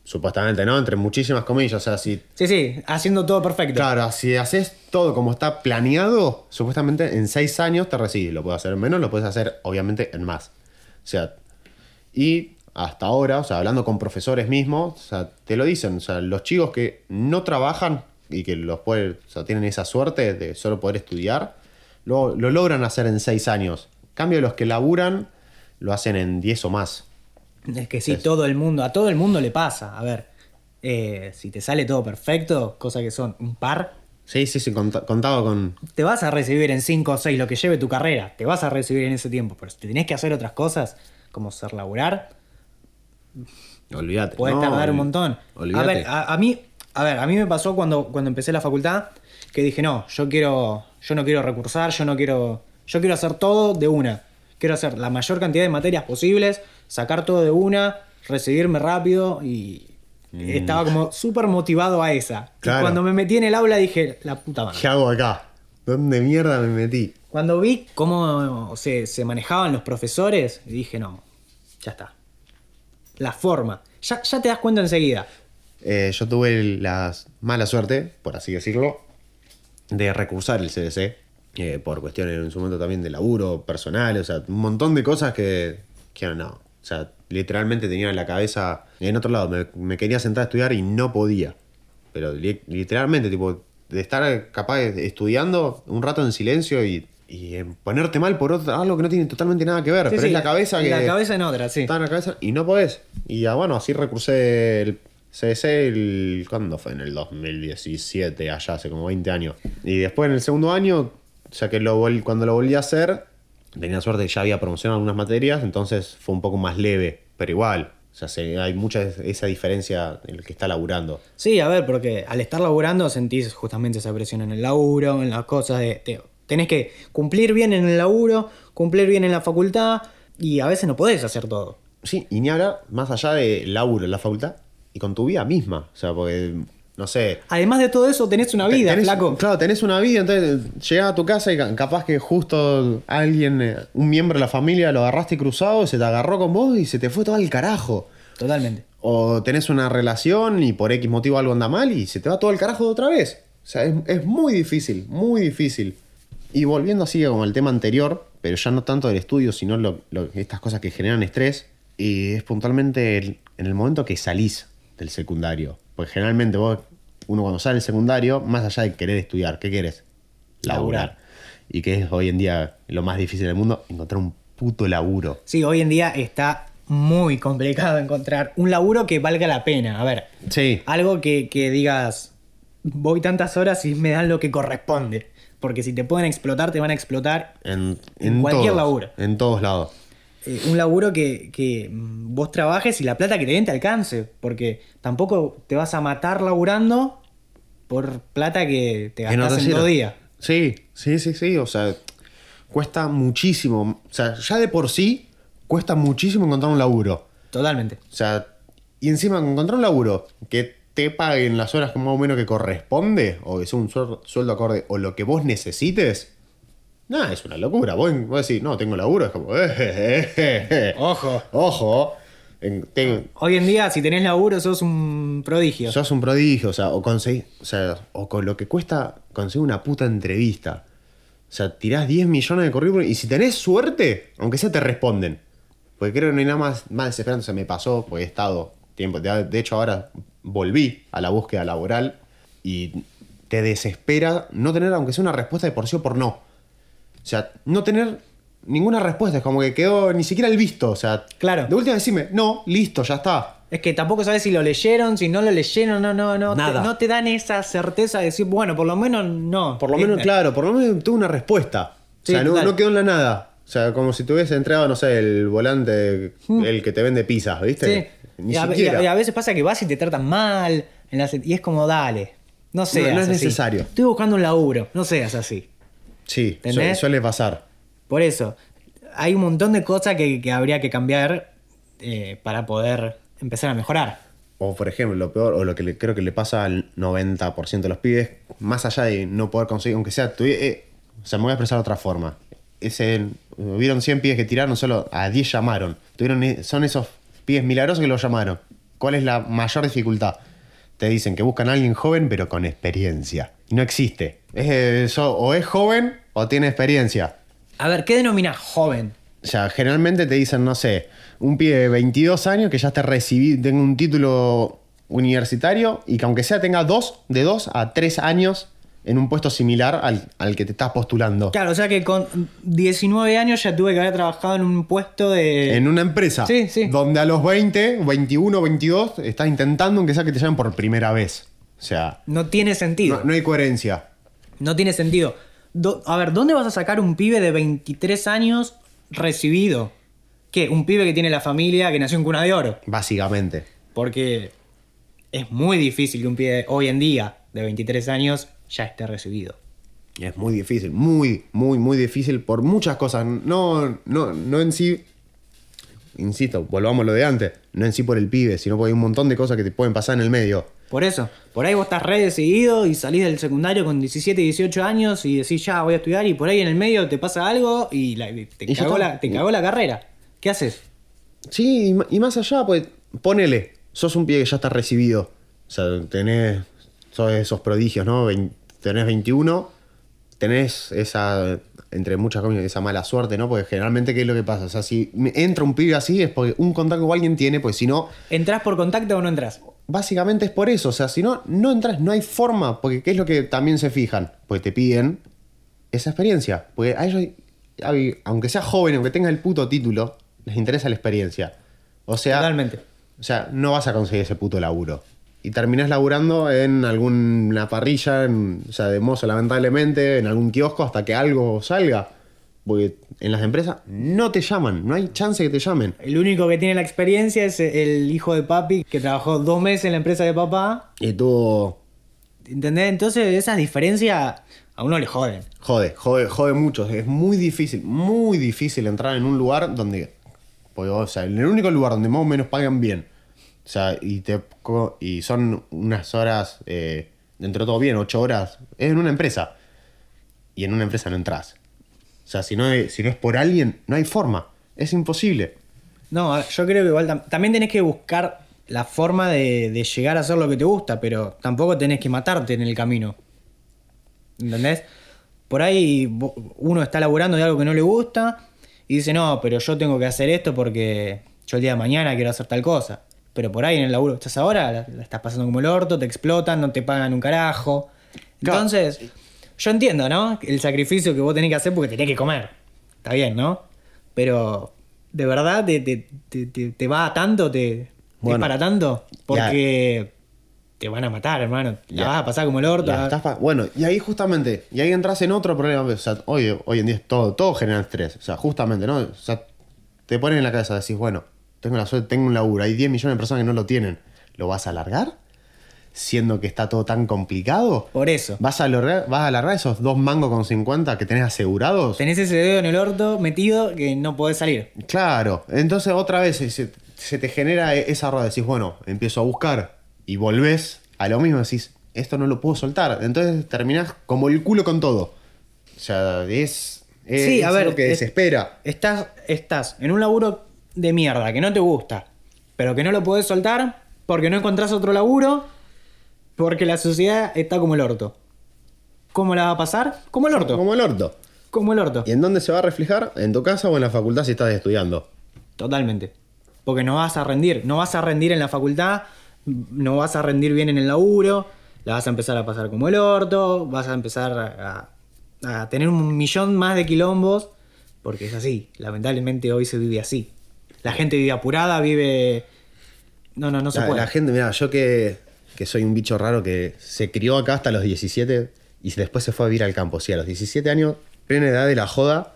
Speaker 1: supuestamente, ¿no? Entre muchísimas comillas. O sea, si.
Speaker 2: Sí, sí, haciendo todo perfecto.
Speaker 1: Claro, si haces todo como está planeado, supuestamente en seis años te recibes. Lo puedes hacer en menos, lo puedes hacer, obviamente, en más. O sea, y hasta ahora, o sea, hablando con profesores mismos, o sea, te lo dicen. O sea, los chicos que no trabajan y que los pueden, o sea, tienen esa suerte de solo poder estudiar, lo, lo logran hacer en seis años. En cambio, los que laburan lo hacen en 10 o más.
Speaker 2: Es que sí, todo el mundo, a todo el mundo le pasa. A ver, eh, si te sale todo perfecto, cosa que son un par,
Speaker 1: Sí, sí, sí, cont- contaba con.
Speaker 2: te vas a recibir en 5 o 6 lo que lleve tu carrera, te vas a recibir en ese tiempo, pero si te tenés que hacer otras cosas, como ser laburar,
Speaker 1: Olvídate.
Speaker 2: puedes
Speaker 1: No,
Speaker 2: tardar un montón. A
Speaker 1: Olvídate.
Speaker 2: ver, a, a mí, a ver, a mí me pasó cuando, cuando empecé la facultad que dije, no, yo quiero, yo no quiero recursar, yo no quiero, yo quiero hacer todo de una. Quiero hacer la mayor cantidad de materias posibles, sacar todo de una, recibirme rápido y estaba como súper motivado a esa. Y
Speaker 1: Claro.
Speaker 2: cuando me metí en el aula dije, la puta madre.
Speaker 1: ¿Qué hago acá? ¿Dónde mierda me metí?
Speaker 2: Cuando vi cómo se, se manejaban los profesores, dije, no, ya está. La forma. Ya, ya te das cuenta enseguida.
Speaker 1: Eh, yo tuve la mala suerte, por así decirlo, de recursar el CDC. eh, por cuestiones en su momento también de laburo personal, o sea, un montón de cosas que, que no. O sea, literalmente tenía la cabeza en otro lado. Me, me quería sentar a estudiar y no podía. Pero li- literalmente, tipo, de estar capaz de estudiando un rato en silencio y, y en ponerte mal por otro, algo que no tiene totalmente nada que ver.
Speaker 2: Sí,
Speaker 1: pero
Speaker 2: sí,
Speaker 1: es la cabeza que.
Speaker 2: La cabeza en otra, sí.
Speaker 1: Está en la cabeza y no podés. Y ya bueno, así recursé el CDC el. ¿Cuándo fue? En el 2017, allá hace como 20 años. Y después en el segundo año, sea que lo vol- cuando lo volví a hacer, tenía suerte que ya había promocionado algunas materias, entonces fue un poco más leve, pero igual. O sea, se- hay mucha es- esa diferencia en el que está laburando.
Speaker 2: Sí, a ver, porque al estar laburando sentís justamente esa presión en el laburo, en las cosas de... te- tenés que cumplir bien en el laburo, cumplir bien en la facultad y a veces no podés hacer todo.
Speaker 1: Sí, y ni hablar más allá de laburo en la facultad y con tu vida misma. O sea, porque, no sé,
Speaker 2: Además de todo eso, tenés una vida,
Speaker 1: Tenés-
Speaker 2: flaco.
Speaker 1: Claro, tenés una vida, entonces llegás a tu casa y ca- capaz que justo alguien, eh, un miembro de la familia, lo agarraste cruzado, se te agarró con vos y se te fue todo al carajo.
Speaker 2: Totalmente.
Speaker 1: O tenés una relación y por X motivo algo anda mal y se te va todo el carajo de otra vez. O sea, es, es muy difícil, muy difícil. Y volviendo así como al tema anterior, pero ya no tanto del estudio, sino lo- lo- estas cosas que generan estrés, y es puntualmente el- en el momento que salís del secundario. Porque generalmente vos, uno cuando sale del secundario, más allá de querer estudiar, ¿qué querés? Laburar.
Speaker 2: Laburar.
Speaker 1: Y que es hoy en día lo más difícil del mundo, encontrar un puto laburo.
Speaker 2: Sí, hoy en día está muy complicado encontrar un laburo que valga la pena. A ver,
Speaker 1: Sí.
Speaker 2: algo que, que digas, voy tantas horas y me dan lo que corresponde. Porque si te pueden explotar, te van a explotar
Speaker 1: En,
Speaker 2: En cualquier
Speaker 1: todos,
Speaker 2: laburo.
Speaker 1: En todos lados.
Speaker 2: Eh, un laburo que, que, vos trabajes y la plata que te den te alcance. Porque tampoco te vas a matar laburando por plata que te gastas en
Speaker 1: sirve.
Speaker 2: dos días.
Speaker 1: Sí, sí, sí, sí. O sea, cuesta muchísimo. O sea, ya de por sí cuesta muchísimo encontrar un laburo.
Speaker 2: Totalmente.
Speaker 1: O sea, y encima encontrar un laburo que te paguen las horas como más o menos que corresponde, o que sea un suel- sueldo acorde, o lo que vos necesites. Nada, es una locura. Vos, vos decís, no, tengo laburo, es como, eh, eh, eh.
Speaker 2: Ojo.
Speaker 1: Ojo. En- ten-
Speaker 2: Hoy en día, si tenés laburo, sos un prodigio.
Speaker 1: Sos un prodigio, o sea, o conseguir, o sea, o con lo que cuesta conseguir una puta entrevista. O sea, tirás 10 millones de currículum y si tenés suerte, aunque sea te responden. Porque creo que no hay nada más, más desesperante. O sea, me pasó, porque he estado tiempo. De, de hecho, ahora volví a la búsqueda laboral y te desespera no tener, aunque sea una respuesta de por sí o por no. O sea, no tener ninguna respuesta. Es como que quedó ni siquiera el visto. O sea,
Speaker 2: Claro.
Speaker 1: de última decime, no, listo, ya está.
Speaker 2: Es que tampoco sabes si lo leyeron, si no lo leyeron, no, no, no.
Speaker 1: Nada.
Speaker 2: Te, no te dan esa certeza de decir, bueno, por lo menos no.
Speaker 1: Por lo menos,
Speaker 2: Eh,
Speaker 1: claro, por lo menos tuve una respuesta.
Speaker 2: Sí,
Speaker 1: o sea, no, quedó en la nada. O sea, como si te hubiese entregado, no sé, el volante, el que te vende pizzas, ¿viste?
Speaker 2: Sí.
Speaker 1: Ni
Speaker 2: y, a,
Speaker 1: siquiera.
Speaker 2: y a- y a veces pasa que vas y te tratan mal. en y es como, dale. No seas
Speaker 1: no es
Speaker 2: así.
Speaker 1: necesario.
Speaker 2: Estoy buscando un laburo. No seas así.
Speaker 1: Sí, suele pasar.
Speaker 2: Por eso, hay un montón de cosas que, que habría que cambiar eh, para poder empezar a mejorar.
Speaker 1: O, por ejemplo, lo peor, o lo que le- creo que le pasa al 90% de los pibes, más allá de no poder conseguir, aunque sea, tuvi- eh, O sea, me voy a expresar de otra forma. Ese, hubieron 100 pibes que tiraron, solo a 10 llamaron. Tuvieron, e- son esos pibes milagrosos que los llamaron. ¿Cuál es la mayor dificultad? Te dicen que buscan a alguien joven, pero con experiencia. No existe. Es, eso, o es joven o tiene experiencia.
Speaker 2: A ver, ¿qué denomina joven?
Speaker 1: O sea, generalmente te dicen, no sé, un pibe de 22 años que ya esté recibido, tenga un título universitario y que aunque sea tenga dos, de 2 a 3 años en un puesto similar al, al que te estás postulando.
Speaker 2: Claro, o sea que con 19 años ya tuve que haber trabajado en un puesto de...
Speaker 1: En una empresa
Speaker 2: Sí, sí.
Speaker 1: donde a los 20, 21, 22 estás intentando aunque sea que te llamen por primera vez. O sea,
Speaker 2: No tiene sentido.
Speaker 1: no, no hay coherencia.
Speaker 2: No tiene sentido. Do- a ver, ¿dónde vas a sacar un pibe de 23 años recibido? ¿Qué? Un pibe que tiene la familia que nació en cuna de oro.
Speaker 1: Básicamente.
Speaker 2: Porque es muy difícil que un pibe hoy en día de 23 años ya esté recibido.
Speaker 1: Es muy difícil, muy, muy, muy difícil por muchas cosas. No, no, no en sí, insisto, volvamos a lo de antes, no en sí por el pibe, sino porque hay un montón de cosas que te pueden pasar en el medio.
Speaker 2: Por eso, por ahí vos estás re decidido y salís del secundario con 17, 18 años y decís ya voy a estudiar y por ahí en el medio te pasa algo y la- te,
Speaker 1: Y
Speaker 2: cagó la, te cagó la carrera. ¿Qué haces?
Speaker 1: Sí, y más allá, pues, ponele, sos un pibe que ya está recibido. O sea, tenés, sos esos prodigios, ¿no? Tenés 21, tenés esa, entre muchas comillas, esa mala suerte, ¿no? Porque generalmente, ¿qué es lo que pasa? O sea, si entra un pibe así es porque un contacto que alguien tiene, pues si no,
Speaker 2: ¿Entrás por contacto o no entras?
Speaker 1: Básicamente es por eso, o sea, si no, no entras, no hay forma, porque ¿qué es lo que también se fijan? Pues te piden esa experiencia, porque a ellos, aunque sea joven, aunque tenga el puto título, les interesa la experiencia. O sea,
Speaker 2: Totalmente.
Speaker 1: o sea, no vas a conseguir ese puto laburo. Y terminás laburando en alguna parrilla, en- o sea, de mozo lamentablemente, en algún kiosco hasta que algo salga. Porque en las empresas no te llaman, no hay chance que te llamen.
Speaker 2: El único que tiene la experiencia es el hijo de papi que trabajó dos meses en la empresa de papá.
Speaker 1: Y tú,
Speaker 2: ¿Entendés? Entonces esas diferencias a uno le joden.
Speaker 1: Jode, jode, jode mucho. Es muy difícil, muy difícil entrar en un lugar donde. porque, o sea, en el único lugar donde más o menos pagan bien. O sea, y, te, y son unas horas, eh, dentro de todo bien, ocho horas. Es en una empresa. Y en una empresa no entras. O sea, si no, es- si no es por alguien, no hay forma. Es imposible.
Speaker 2: No, yo creo que igual tam- también tenés que buscar la forma de, de llegar a hacer lo que te gusta, pero tampoco tenés que matarte en el camino. ¿Entendés? Por ahí uno está laburando de algo que no le gusta y dice, no, pero yo tengo que hacer esto porque yo el día de mañana quiero hacer tal cosa. Pero por ahí en el laburo que estás ahora, la, la estás pasando como el orto, te explotan, no te pagan un carajo.
Speaker 1: Claro.
Speaker 2: Entonces, yo entiendo, ¿no? El sacrificio que vos tenés que hacer porque tenés que comer. Está bien, ¿no? Pero, ¿de verdad te, te, te- te- va a tanto? Te, ¿Es
Speaker 1: Bueno.
Speaker 2: para tanto? Porque te van a matar, hermano. La
Speaker 1: Ya.
Speaker 2: vas a pasar como el orto.
Speaker 1: La estás pa- bueno, y ahí justamente, y ahí entras en otro problema. O sea, hoy, hoy en día todo, todo genera estrés. O sea, justamente, ¿no? O sea, te ponen en la cabeza, decís, bueno, tengo la suerte, tengo un laburo, hay 10 millones de personas que no lo tienen. ¿Lo vas a alargar? Siendo que está todo tan complicado.
Speaker 2: Por eso.
Speaker 1: ¿Vas a alargar, vas a alargar esos dos mangos con 50 que tenés asegurados?
Speaker 2: Tenés ese dedo en el orto metido que no podés salir.
Speaker 1: Claro, entonces otra vez se, se te genera e- esa rueda, decís, bueno, empiezo a buscar y volvés a lo mismo, decís, esto no lo puedo soltar. Entonces terminás como el culo con todo. O sea, es, es,
Speaker 2: Sí, a ver,
Speaker 1: algo que
Speaker 2: es-
Speaker 1: desespera.
Speaker 2: Estás, estás en un laburo de mierda que no te gusta, pero que no lo podés soltar porque no encontrás otro laburo, porque la sociedad está como el orto. ¿Cómo la va a pasar? Como el orto.
Speaker 1: Como el orto.
Speaker 2: Como el orto.
Speaker 1: ¿Y en dónde se va a reflejar? ¿En tu casa o en la facultad si estás estudiando?
Speaker 2: Totalmente. Porque no vas a rendir. No vas a rendir en la facultad, no vas a rendir bien en el laburo, la vas a empezar a pasar como el orto, vas a empezar a, a tener un millón más de quilombos, porque es así. Lamentablemente hoy se vive así. La gente vive apurada, vive... No, no, no se
Speaker 1: la,
Speaker 2: puede.
Speaker 1: la gente, mira, yo que, que soy un bicho raro que se crió acá hasta los 17 y después se fue a vivir al campo. Sí, a los 17 años, plena edad de la joda,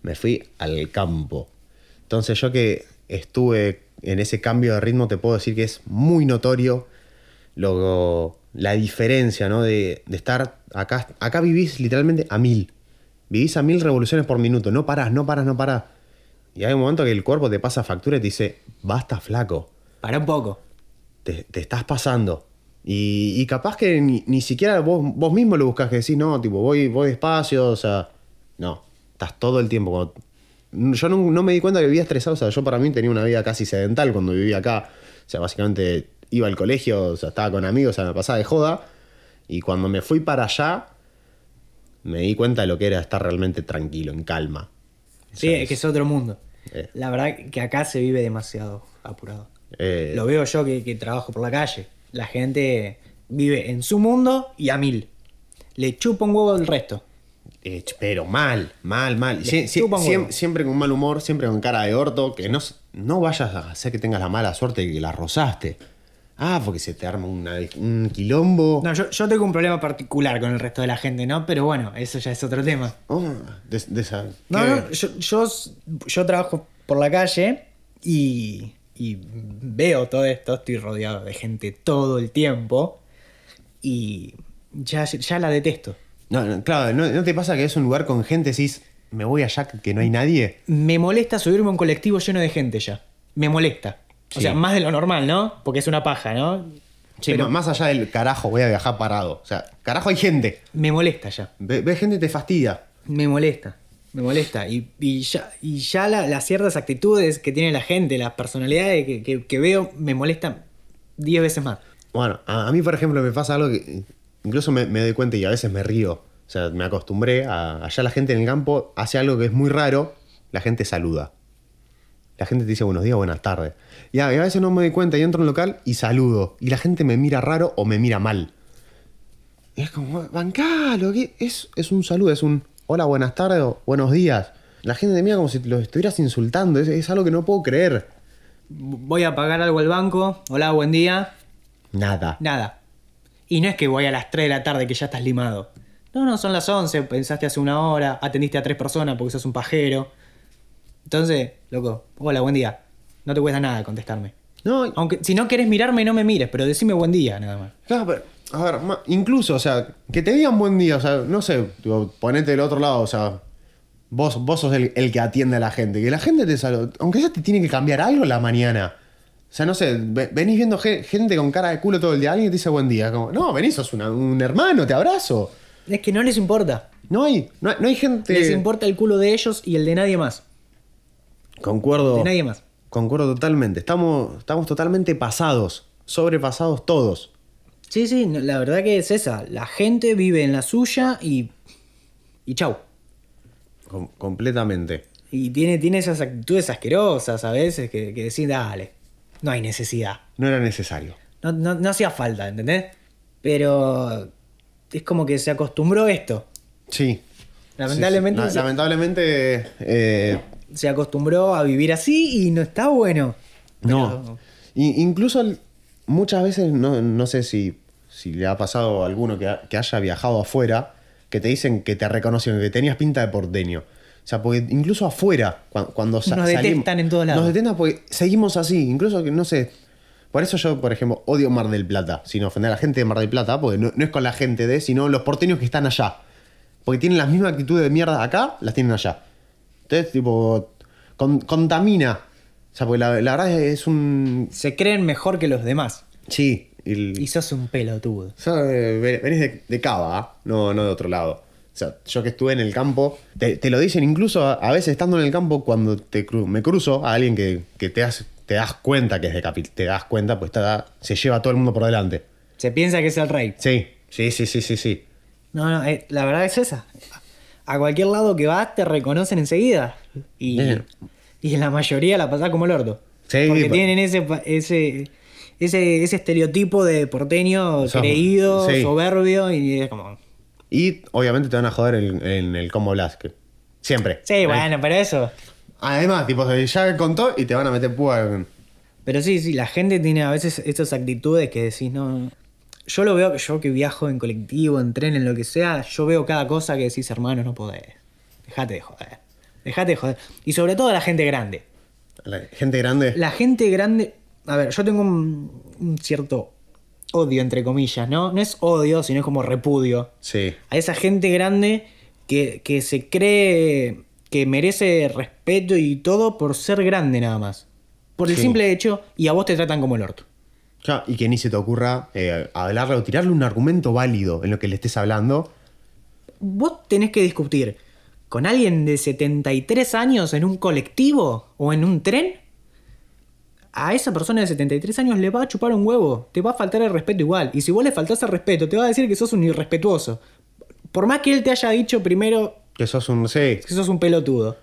Speaker 1: me fui al campo. Entonces yo que estuve en ese cambio de ritmo, te puedo decir que es muy notorio lo, la diferencia, ¿no? De, de estar acá. Acá vivís literalmente a mil. Vivís a mil revoluciones por minuto. No parás, no parás, no parás. Y hay un momento que el cuerpo te pasa factura y te dice, basta flaco
Speaker 2: Para un poco.
Speaker 1: te, te estás pasando. Y, y capaz que ni, ni siquiera vos, vos mismo lo buscas que decís, no, tipo, voy, voy despacio, o sea, No, estás todo el tiempo. cuando- Yo no, no me di cuenta que vivía estresado. O sea, yo para mí tenía una vida casi sedental cuando vivía acá. O sea, básicamente iba al colegio, o sea, estaba con amigos, o sea, me pasaba de joda. Y cuando me fui para allá, me di cuenta de lo que era estar realmente tranquilo, en calma.
Speaker 2: Sí,
Speaker 1: ¿Sabes?
Speaker 2: es que es otro mundo.
Speaker 1: Eh.
Speaker 2: La verdad que acá se vive demasiado apurado.
Speaker 1: Eh,
Speaker 2: Lo veo yo que, que trabajo por la calle. La gente vive en su mundo y a mil. Le chupa un huevo el resto.
Speaker 1: eh, pero mal, mal, mal. Sie- siempre con mal humor, siempre con cara de orto. Que no, no vayas a hacer que tengas la mala suerte de que la rozaste. Ah, porque se te arma una- un quilombo.
Speaker 2: No, yo, yo tengo un problema particular con el resto de la gente, ¿no? Pero bueno, eso ya es otro tema.
Speaker 1: Oh, de, de esa-
Speaker 2: No, no, yo, yo, yo trabajo por la calle y, y veo todo esto, estoy rodeado de gente todo el tiempo y ya, ya la detesto.
Speaker 1: No, no, claro, ¿no, no te pasa que es un lugar con gente decís, me voy allá que no hay nadie?
Speaker 2: Me molesta subirme a un colectivo lleno de gente ya. Me molesta. O sea, más de lo normal, ¿no? Porque es una paja, ¿no?
Speaker 1: Sí,
Speaker 2: Pero
Speaker 1: más allá del carajo, voy a viajar parado. O sea, carajo hay gente.
Speaker 2: me molesta ya.
Speaker 1: Ve, ve gente te fastidia.
Speaker 2: Me molesta. Me molesta. Y, y ya, y ya la- las ciertas actitudes que tiene la gente, las personalidades que, que- que veo, me molestan 10 veces más.
Speaker 1: Bueno, a, a mí, por ejemplo, me pasa algo que incluso me, me doy cuenta y a veces me río. O sea, me acostumbré a. Allá la gente en el campo hace algo que es muy raro. La gente saluda. La gente te dice buenos días, buenas tardes. Y a, veces no me doy cuenta y entro en un local y saludo. Y la gente me mira raro o me mira mal. Y es como, bancalo. Es, es un saludo, es un hola, buenas tardes o buenos días. La gente te mira como si lo estuvieras insultando. Es, es algo que no puedo creer.
Speaker 2: Voy a pagar algo al banco. Hola, buen día.
Speaker 1: Nada.
Speaker 2: Nada. Y no es que voy a las 3 de la tarde que ya estás limado. No, no, son las 11, pensaste hace una hora, atendiste a tres personas porque sos un pajero. Entonces, loco, hola, buen día. No te cuesta nada contestarme.
Speaker 1: No,
Speaker 2: Aunque si no querés mirarme, no me mires, pero decime buen día nada más.
Speaker 1: Claro, pero, a ver, incluso, o sea, que te digan buen día, o sea, no sé, tipo, ponete del otro lado, o sea, vos, vos sos el, el que atiende a la gente, que la gente te saluda, aunque sea te tiene que cambiar algo en la mañana. O sea, no sé, ve- venís viendo ge- gente con cara de culo todo el día, alguien te dice buen día, como, no, venís, sos una- un hermano, te abrazo.
Speaker 2: Es que no les importa.
Speaker 1: No hay, no hay, no hay gente...
Speaker 2: Les importa el culo de ellos y el de nadie más.
Speaker 1: Concuerdo.
Speaker 2: De nadie más.
Speaker 1: Concuerdo totalmente. Estamos, estamos totalmente pasados, sobrepasados todos.
Speaker 2: Sí, sí, la verdad que es esa. La gente vive en la suya y. y chau.
Speaker 1: Com- completamente.
Speaker 2: Y tiene, tiene esas actitudes asquerosas a veces que, que decís, dale, no hay necesidad.
Speaker 1: No era necesario.
Speaker 2: No, no, no hacía falta, ¿entendés? Pero es como que se acostumbró esto.
Speaker 1: Sí.
Speaker 2: Lamentablemente
Speaker 1: Sí, sí.
Speaker 2: se-
Speaker 1: La- lamentablemente eh,
Speaker 2: Se acostumbró a vivir así y no está bueno.
Speaker 1: No. I- incluso muchas veces, no, no sé si, si le ha pasado a alguno que, ha- que haya viajado afuera, que te dicen que te reconocieron, que tenías pinta de porteño. O sea, porque incluso afuera, cua- cuando, sa-
Speaker 2: Nos detestan en todos lados.
Speaker 1: Nos detestan porque seguimos así. Incluso que, no sé. Por eso yo, por ejemplo, odio Mar del Plata, sin ofender a la gente de Mar del Plata, porque no, no es con la gente de, sino los porteños que están allá. Porque tienen las mismas actitudes de mierda acá, las tienen allá. Tipo, con- contamina. O sea, porque la, la verdad es un.
Speaker 2: Se creen mejor que los demás.
Speaker 1: Sí. el-
Speaker 2: Y sos un pelotudo.
Speaker 1: o sea, eh, ve- venís de, de Cava, ¿ah? no, no de otro lado. O sea, yo que estuve en el campo, te, te lo dicen incluso a, a veces estando en el campo, cuando te cru- me cruzo a alguien que, que te, das, te das cuenta que es de capital, te das cuenta, pues está, se lleva a todo el mundo por delante.
Speaker 2: Se piensa que es el rey.
Speaker 1: Sí, sí, sí, sí, sí, sí.
Speaker 2: No, no, eh, la verdad es esa. A cualquier lado que vas te reconocen enseguida. Y,
Speaker 1: Bien.
Speaker 2: y en la mayoría la pasás como el orto.
Speaker 1: Sí,
Speaker 2: Porque
Speaker 1: pa-
Speaker 2: tienen ese, ese, ese, ese estereotipo de porteño creído,
Speaker 1: sí.
Speaker 2: soberbio y es como...
Speaker 1: Y obviamente te van a joder en, en el combo Blasque. Siempre.
Speaker 2: Sí,
Speaker 1: ¿Eh?
Speaker 2: bueno, pero eso...
Speaker 1: Además, tipo, ya contó y te van a meter púa.
Speaker 2: Pero sí, sí, la gente tiene a veces estas actitudes que decís, no... Yo lo veo, yo que viajo en colectivo, en tren, en lo que sea, yo veo cada cosa que decís, hermano, no podés. Dejate de joder. Dejate de joder. Y sobre todo la gente grande.
Speaker 1: La gente grande.
Speaker 2: La gente grande. A ver, yo tengo un, un cierto odio, entre comillas, ¿no? No es odio, sino es como repudio.
Speaker 1: Sí.
Speaker 2: A esa gente grande que, que se cree que merece respeto y todo por ser grande nada más. Por el
Speaker 1: Sí.
Speaker 2: simple hecho, y a vos te tratan como el orto.
Speaker 1: Claro, y que ni se te ocurra eh, hablarle o tirarle un argumento válido en lo que le estés hablando.
Speaker 2: Vos tenés que discutir con alguien de 73 años en un colectivo o en un tren, a esa persona de 73 años le va a chupar un huevo. Te va a faltar el respeto igual. Y si vos le faltás el respeto, te va a decir que sos un irrespetuoso. Por más que él te haya dicho primero
Speaker 1: Que sos un. Sí.
Speaker 2: que sos un pelotudo.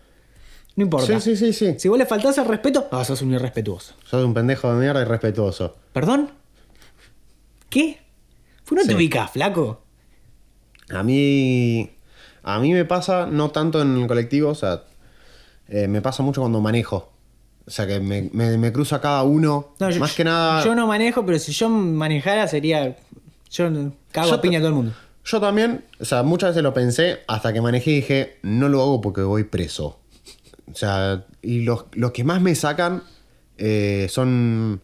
Speaker 2: No importa.
Speaker 1: Sí, sí, sí, sí.
Speaker 2: Si vos le faltás el respeto, ah, sos un irrespetuoso.
Speaker 1: Sos un pendejo de mierda y respetuoso.
Speaker 2: ¿Perdón? ¿Qué? ¿Fue no te
Speaker 1: Sí.
Speaker 2: ubicás, flaco?
Speaker 1: A mí. A mí me pasa, no tanto en el colectivo, o sea. eh, me pasa mucho cuando manejo. O sea, que me, me, me cruza cada uno.
Speaker 2: No, yo-
Speaker 1: más que nada.
Speaker 2: Yo no manejo, pero si yo manejara sería. Yo cago
Speaker 1: Yo
Speaker 2: a piña a todo el mundo.
Speaker 1: Yo también, o sea, muchas veces lo pensé hasta que manejé y dije, no lo hago porque voy preso. O sea, y los, los que más me sacan eh, son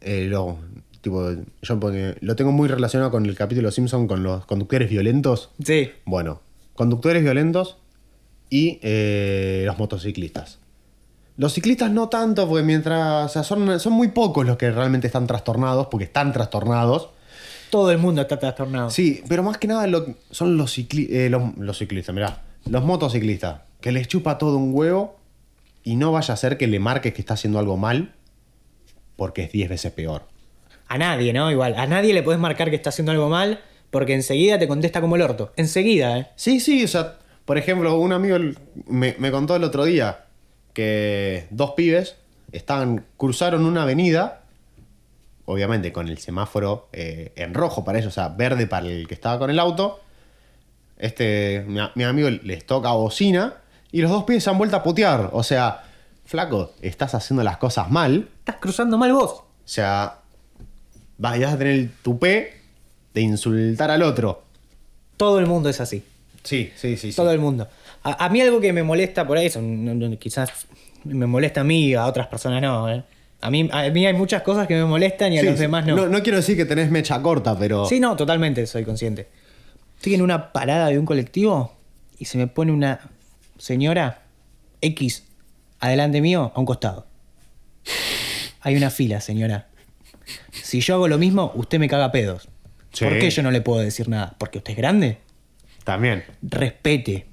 Speaker 1: eh, los. Tipo, yo porque lo tengo muy relacionado con el capítulo Simpson con los conductores violentos.
Speaker 2: Sí.
Speaker 1: Bueno, conductores violentos y eh, los motociclistas. Los ciclistas no tanto, porque mientras. O sea, son, son muy pocos los que realmente están trastornados, porque están trastornados.
Speaker 2: Todo el mundo está trastornado.
Speaker 1: Sí, pero más que nada lo- son los, cicli- eh, los, los ciclistas, mirá. Los motociclistas, que les chupa todo un huevo y no vaya a ser que le marques que está haciendo algo mal, porque es 10 veces peor.
Speaker 2: A nadie, ¿no? Igual. A nadie le puedes marcar que está haciendo algo mal porque enseguida te contesta como el orto. Enseguida, ¿eh?
Speaker 1: Sí, sí, o sea, por ejemplo, un amigo me, me contó el otro día que dos pibes estaban, cruzaron una avenida, obviamente con el semáforo eh, en rojo para ellos, o sea, verde para el que estaba con el auto. Este, mi, mi amigo les toca bocina y los dos pibes se han vuelto a putear. O sea, flaco, estás haciendo las cosas mal.
Speaker 2: Estás cruzando mal vos.
Speaker 1: O sea, vas vas a tener el tupé de insultar al otro.
Speaker 2: Todo el mundo es así.
Speaker 1: Sí, sí, sí. sí.
Speaker 2: Todo el mundo. A, a mí algo que me molesta por no- no, quizás me molesta a mí, a otras personas no. ¿eh? A, mí, a mí hay muchas cosas que me molestan y a
Speaker 1: Sí,
Speaker 2: los demás no.
Speaker 1: no. quiero decir que tenés mecha corta, pero.
Speaker 2: Sí, no, totalmente soy consciente. Estoy en una parada de un colectivo y se me pone una señora X adelante mío a un costado. Hay una fila, señora. Si yo hago lo mismo, usted me caga pedos.
Speaker 1: Sí.
Speaker 2: ¿Por qué yo no le puedo decir nada? ¿Porque usted es grande?
Speaker 1: También.
Speaker 2: Respete.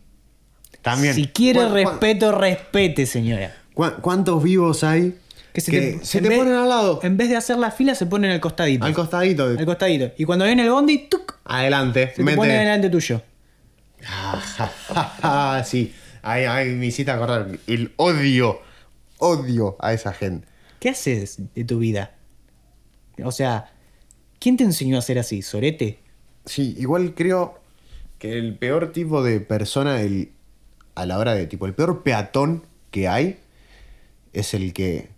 Speaker 1: También.
Speaker 2: Si quiere
Speaker 1: ¿Cuán- cuán-
Speaker 2: respeto, respete, señora.
Speaker 1: cuán- ¿Cuántos vivos hay que se te,
Speaker 2: vez-
Speaker 1: ponen al lado?
Speaker 2: En vez de hacer la fila, se ponen al costadito.
Speaker 1: Al costadito.
Speaker 2: Al costadito. Y cuando viene el bondi, ¡tuc!
Speaker 1: Adelante.
Speaker 2: se te
Speaker 1: mete.
Speaker 2: pone delante tuyo.
Speaker 1: Ah, sí. Ahí, ahí me hiciste acordar. El odio. Odio a esa gente.
Speaker 2: ¿Qué haces de tu vida? O sea, ¿quién te enseñó a ser así? ¿Sorete?
Speaker 1: Sí, igual creo que el peor tipo de persona el- a la hora de tipo, el peor peatón que hay es el que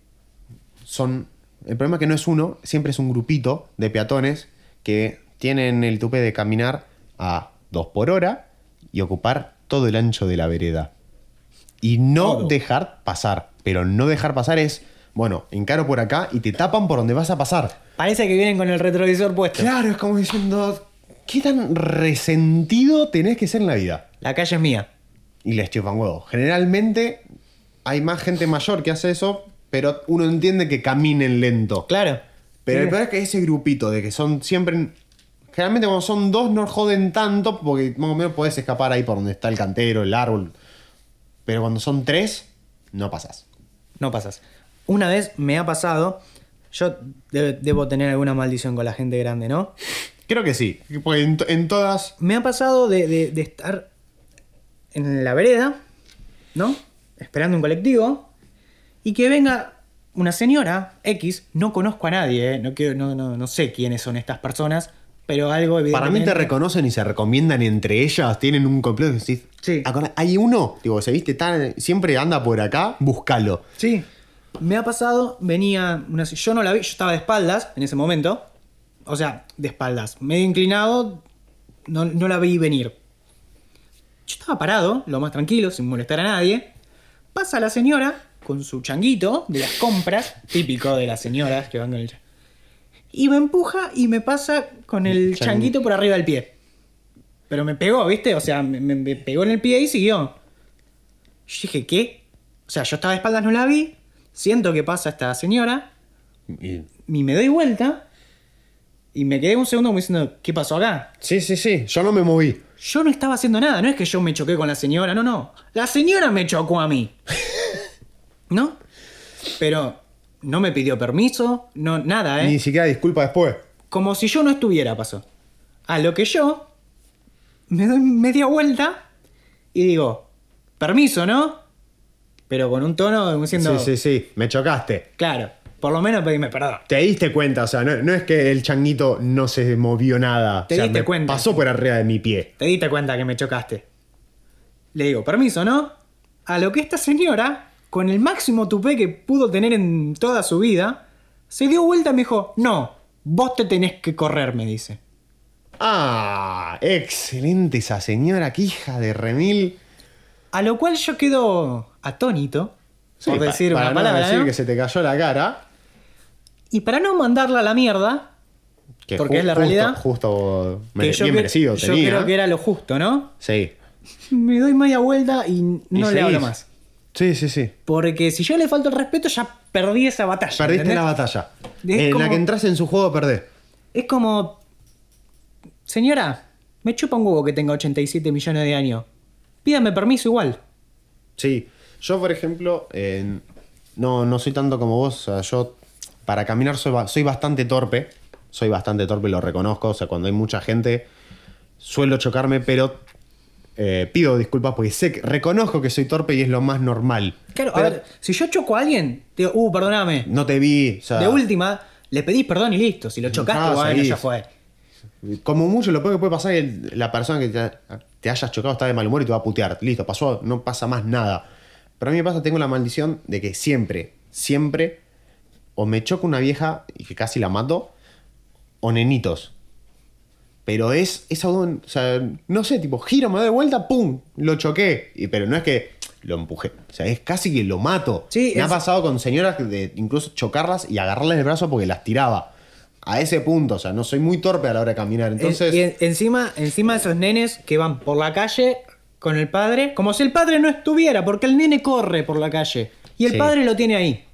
Speaker 1: son. El problema es que no es uno, siempre es un grupito de peatones que tienen el tupe de caminar a 2 por hora y ocupar todo el ancho de la vereda. Y no dejar pasar. Pero no dejar pasar es, bueno, encaro por acá y te tapan por donde vas a pasar.
Speaker 2: Parece que vienen con el retrovisor puesto.
Speaker 1: Claro, es como diciendo, ¿qué tan resentido tenés que ser en la vida?
Speaker 2: La calle es mía.
Speaker 1: Y les chupan huevos. Generalmente hay más gente mayor que hace eso, pero uno entiende que caminen lento.
Speaker 2: Claro.
Speaker 1: Pero el peor es que ese grupito de que son siempre... Generalmente cuando son dos no joden tanto porque más o menos podés escapar ahí por donde está el cantero, el árbol. Pero cuando son tres, no pasas.
Speaker 2: No pasas. Una vez me ha pasado. Yo de- debo tener alguna maldición con la gente grande, ¿no?
Speaker 1: Creo que sí. Porque en, to- en todas...
Speaker 2: Me ha pasado de, de- de estar en la vereda, ¿no? Esperando un colectivo. Y que venga una señora X. No conozco a nadie, ¿eh? no, quiero- no, no, no sé quiénes son estas personas. Pero algo
Speaker 1: Para mí te
Speaker 2: evidentemente-
Speaker 1: reconocen y se recomiendan entre ellas, tienen un complejo. decís,
Speaker 2: Sí.
Speaker 1: "Acordá, Hay uno, digo, se viste tan. Siempre anda por acá, búscalo.
Speaker 2: Sí. Me ha pasado, venía una, yo no la vi, yo estaba de espaldas en ese momento. O sea, de espaldas, medio inclinado, no, no la vi venir. Yo estaba parado, lo más tranquilo, sin molestar a nadie. Pasa la señora con su changuito de las compras, típico de las señoras que van con el Y me empuja y me pasa con el
Speaker 1: Chan-
Speaker 2: changuito por arriba del pie. Pero me pegó, ¿viste? O sea, me pegó en el pie y siguió. Yo dije, ¿qué? O sea, yo estaba de espaldas, no la vi. Siento que pasa esta señora.
Speaker 1: Y-
Speaker 2: Y me doy vuelta. Y me quedé un segundo como diciendo, ¿qué pasó acá?
Speaker 1: Sí, sí, sí. Yo no me moví.
Speaker 2: Yo no estaba haciendo nada, no es que yo me choqué con la señora, no, no. La señora me chocó a mí. ¿No? Pero no me pidió permiso, no, nada, ¿eh?
Speaker 1: Ni siquiera disculpa después.
Speaker 2: Como si yo no estuviera, pasó. A lo que yo me doy media vuelta y digo, permiso, ¿no? Pero con un tono como diciendo,
Speaker 1: Sí, sí, sí. Me chocaste.
Speaker 2: claro, por lo menos pedime perdón.
Speaker 1: Te diste cuenta, o sea, no, no es que el changuito no se movió nada.
Speaker 2: Te
Speaker 1: o sea,
Speaker 2: diste
Speaker 1: me
Speaker 2: cuenta.
Speaker 1: Pasó por arriba de mi pie.
Speaker 2: Te diste cuenta que me chocaste. Le digo, permiso, ¿no? A lo que esta señora, con el máximo tupé que pudo tener en toda su vida, se dio vuelta y me dijo, no, vos te tenés que correr, me dice.
Speaker 1: Ah, excelente esa señora, que hija de remil.
Speaker 2: A lo cual yo quedo atónito, por
Speaker 1: pa-
Speaker 2: decir
Speaker 1: para
Speaker 2: una
Speaker 1: no
Speaker 2: palabra,
Speaker 1: decir
Speaker 2: ¿no?
Speaker 1: que se te cayó la cara.
Speaker 2: Y para no mandarla a la mierda,
Speaker 1: Que
Speaker 2: Porque es la
Speaker 1: justo-
Speaker 2: realidad.
Speaker 1: Justo
Speaker 2: que
Speaker 1: mere-
Speaker 2: yo,
Speaker 1: bien merecido
Speaker 2: yo
Speaker 1: tenía.
Speaker 2: creo que era lo justo, ¿no?
Speaker 1: Sí.
Speaker 2: Me doy media vuelta y
Speaker 1: Y
Speaker 2: no le hablo más.
Speaker 1: Sí, sí, sí.
Speaker 2: Porque si yo le falto el respeto, ya perdí esa batalla.
Speaker 1: Perdiste
Speaker 2: ¿entendés?
Speaker 1: la batalla.
Speaker 2: Es
Speaker 1: en
Speaker 2: como-
Speaker 1: la que entras en su juego, perdés.
Speaker 2: Es como. Señora, me chupa un huevo que tenga 87 millones de años. Pídame permiso igual.
Speaker 1: Sí. Yo, por ejemplo, eh, no, no soy tanto como vos. O sea, yo para caminar soy, soy bastante torpe. Soy bastante torpe, lo reconozco. O sea, cuando hay mucha gente, suelo chocarme, pero eh, pido disculpas porque sé que reconozco que soy torpe y es lo más normal.
Speaker 2: Claro,
Speaker 1: Pero
Speaker 2: a ver, si yo choco a alguien, digo, uh, perdóname.
Speaker 1: No te vi. O sea,
Speaker 2: De última, le pedís perdón y listo. Si lo chocaste,
Speaker 1: Ah,
Speaker 2: bueno, ya fue.
Speaker 1: Como mucho, lo peor que puede pasar es que la persona que te, te hayas chocado está de mal humor y te va a putear. Listo, pasó, no pasa más nada. Pero a mí me pasa, tengo la maldición de que siempre, siempre, o me choca una vieja y que casi la mato, o nenitos. Pero es, es algo, o sea, no sé, tipo, giro, me doy vuelta, ¡pum! Lo choqué. Y, pero no es que lo empujé. O sea, es casi que lo mato.
Speaker 2: Sí,
Speaker 1: me ha pasado con señoras de incluso chocarlas y agarrarles el brazo porque las tiraba. A ese punto, o sea, no soy muy torpe a la hora de caminar. Entonces,
Speaker 2: En- y en- encima, encima esos nenes que van por la calle con el padre, como si el padre no estuviera, porque el nene corre por la calle. Y el
Speaker 1: Sí.
Speaker 2: padre lo tiene ahí.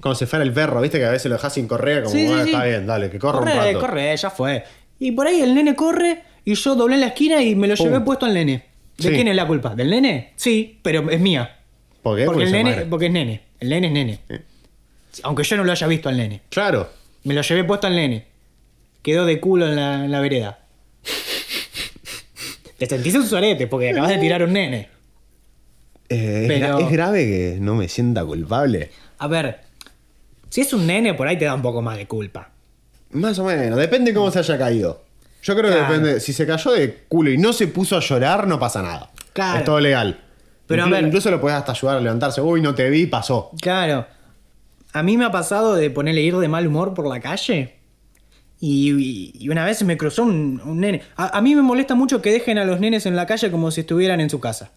Speaker 1: como si fuera el perro, ¿viste? Que a veces lo dejas sin correa, como,
Speaker 2: Sí, sí,
Speaker 1: "Ah,
Speaker 2: sí.
Speaker 1: está bien, dale, que corra
Speaker 2: corre,
Speaker 1: un rato.
Speaker 2: corre, ya fue. Y por ahí el nene corre y yo doblé en la esquina y me lo
Speaker 1: Pum.
Speaker 2: llevé puesto al nene. ¿De
Speaker 1: Sí.
Speaker 2: quién es la culpa? ¿Del nene? Sí, pero es mía.
Speaker 1: ¿Por qué?
Speaker 2: Porque, el
Speaker 1: se
Speaker 2: nene,
Speaker 1: muere.
Speaker 2: porque es nene. El nene es nene. Aunque yo no lo haya visto al nene.
Speaker 1: Claro.
Speaker 2: Me lo llevé puesto al nene. Quedó de culo en la, en la vereda. Te sentís un sorete porque acabas de tirar un nene.
Speaker 1: Eh, es
Speaker 2: Pero-
Speaker 1: gra- es grave que no me sienta culpable.
Speaker 2: A ver, si es un nene, por ahí te da un poco más de culpa.
Speaker 1: Más o menos, depende cómo se haya caído. Yo creo
Speaker 2: Claro.
Speaker 1: que depende. Si se cayó de culo y no se puso a llorar, no pasa nada.
Speaker 2: Claro.
Speaker 1: Es todo legal.
Speaker 2: Pero a
Speaker 1: Inclu-
Speaker 2: ver-
Speaker 1: Incluso lo puedes hasta ayudar a levantarse. Uy, no te vi, pasó.
Speaker 2: Claro. A mí me ha pasado de ponerle ir de mal humor por la calle. Y, y- y una vez me cruzó un, un nene. A, a mí me molesta mucho que dejen a los nenes en la calle como si estuvieran en su casa.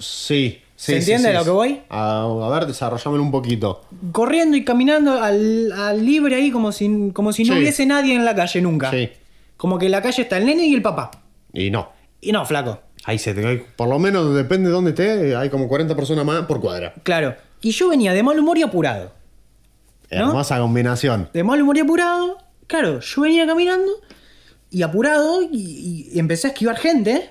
Speaker 1: Sí.
Speaker 2: ¿Se
Speaker 1: sí,
Speaker 2: entiende
Speaker 1: sí.
Speaker 2: a lo que voy?
Speaker 1: A, a ver, desarrollámelo un poquito.
Speaker 2: Corriendo y caminando al, al libre ahí como si, como si no hubiese nadie en la calle nunca.
Speaker 1: Sí.
Speaker 2: Como que en la calle está el nene y el papá.
Speaker 1: Y no.
Speaker 2: Y no, flaco.
Speaker 1: Ahí se te Por lo menos depende de dónde esté, hay como 40 personas más por cuadra.
Speaker 2: Claro. Y yo venía de mal humor y apurado. ¿No?
Speaker 1: Hermosa combinación.
Speaker 2: De mal humor y apurado. Claro, yo venía caminando y apurado y, y empecé a esquivar gente.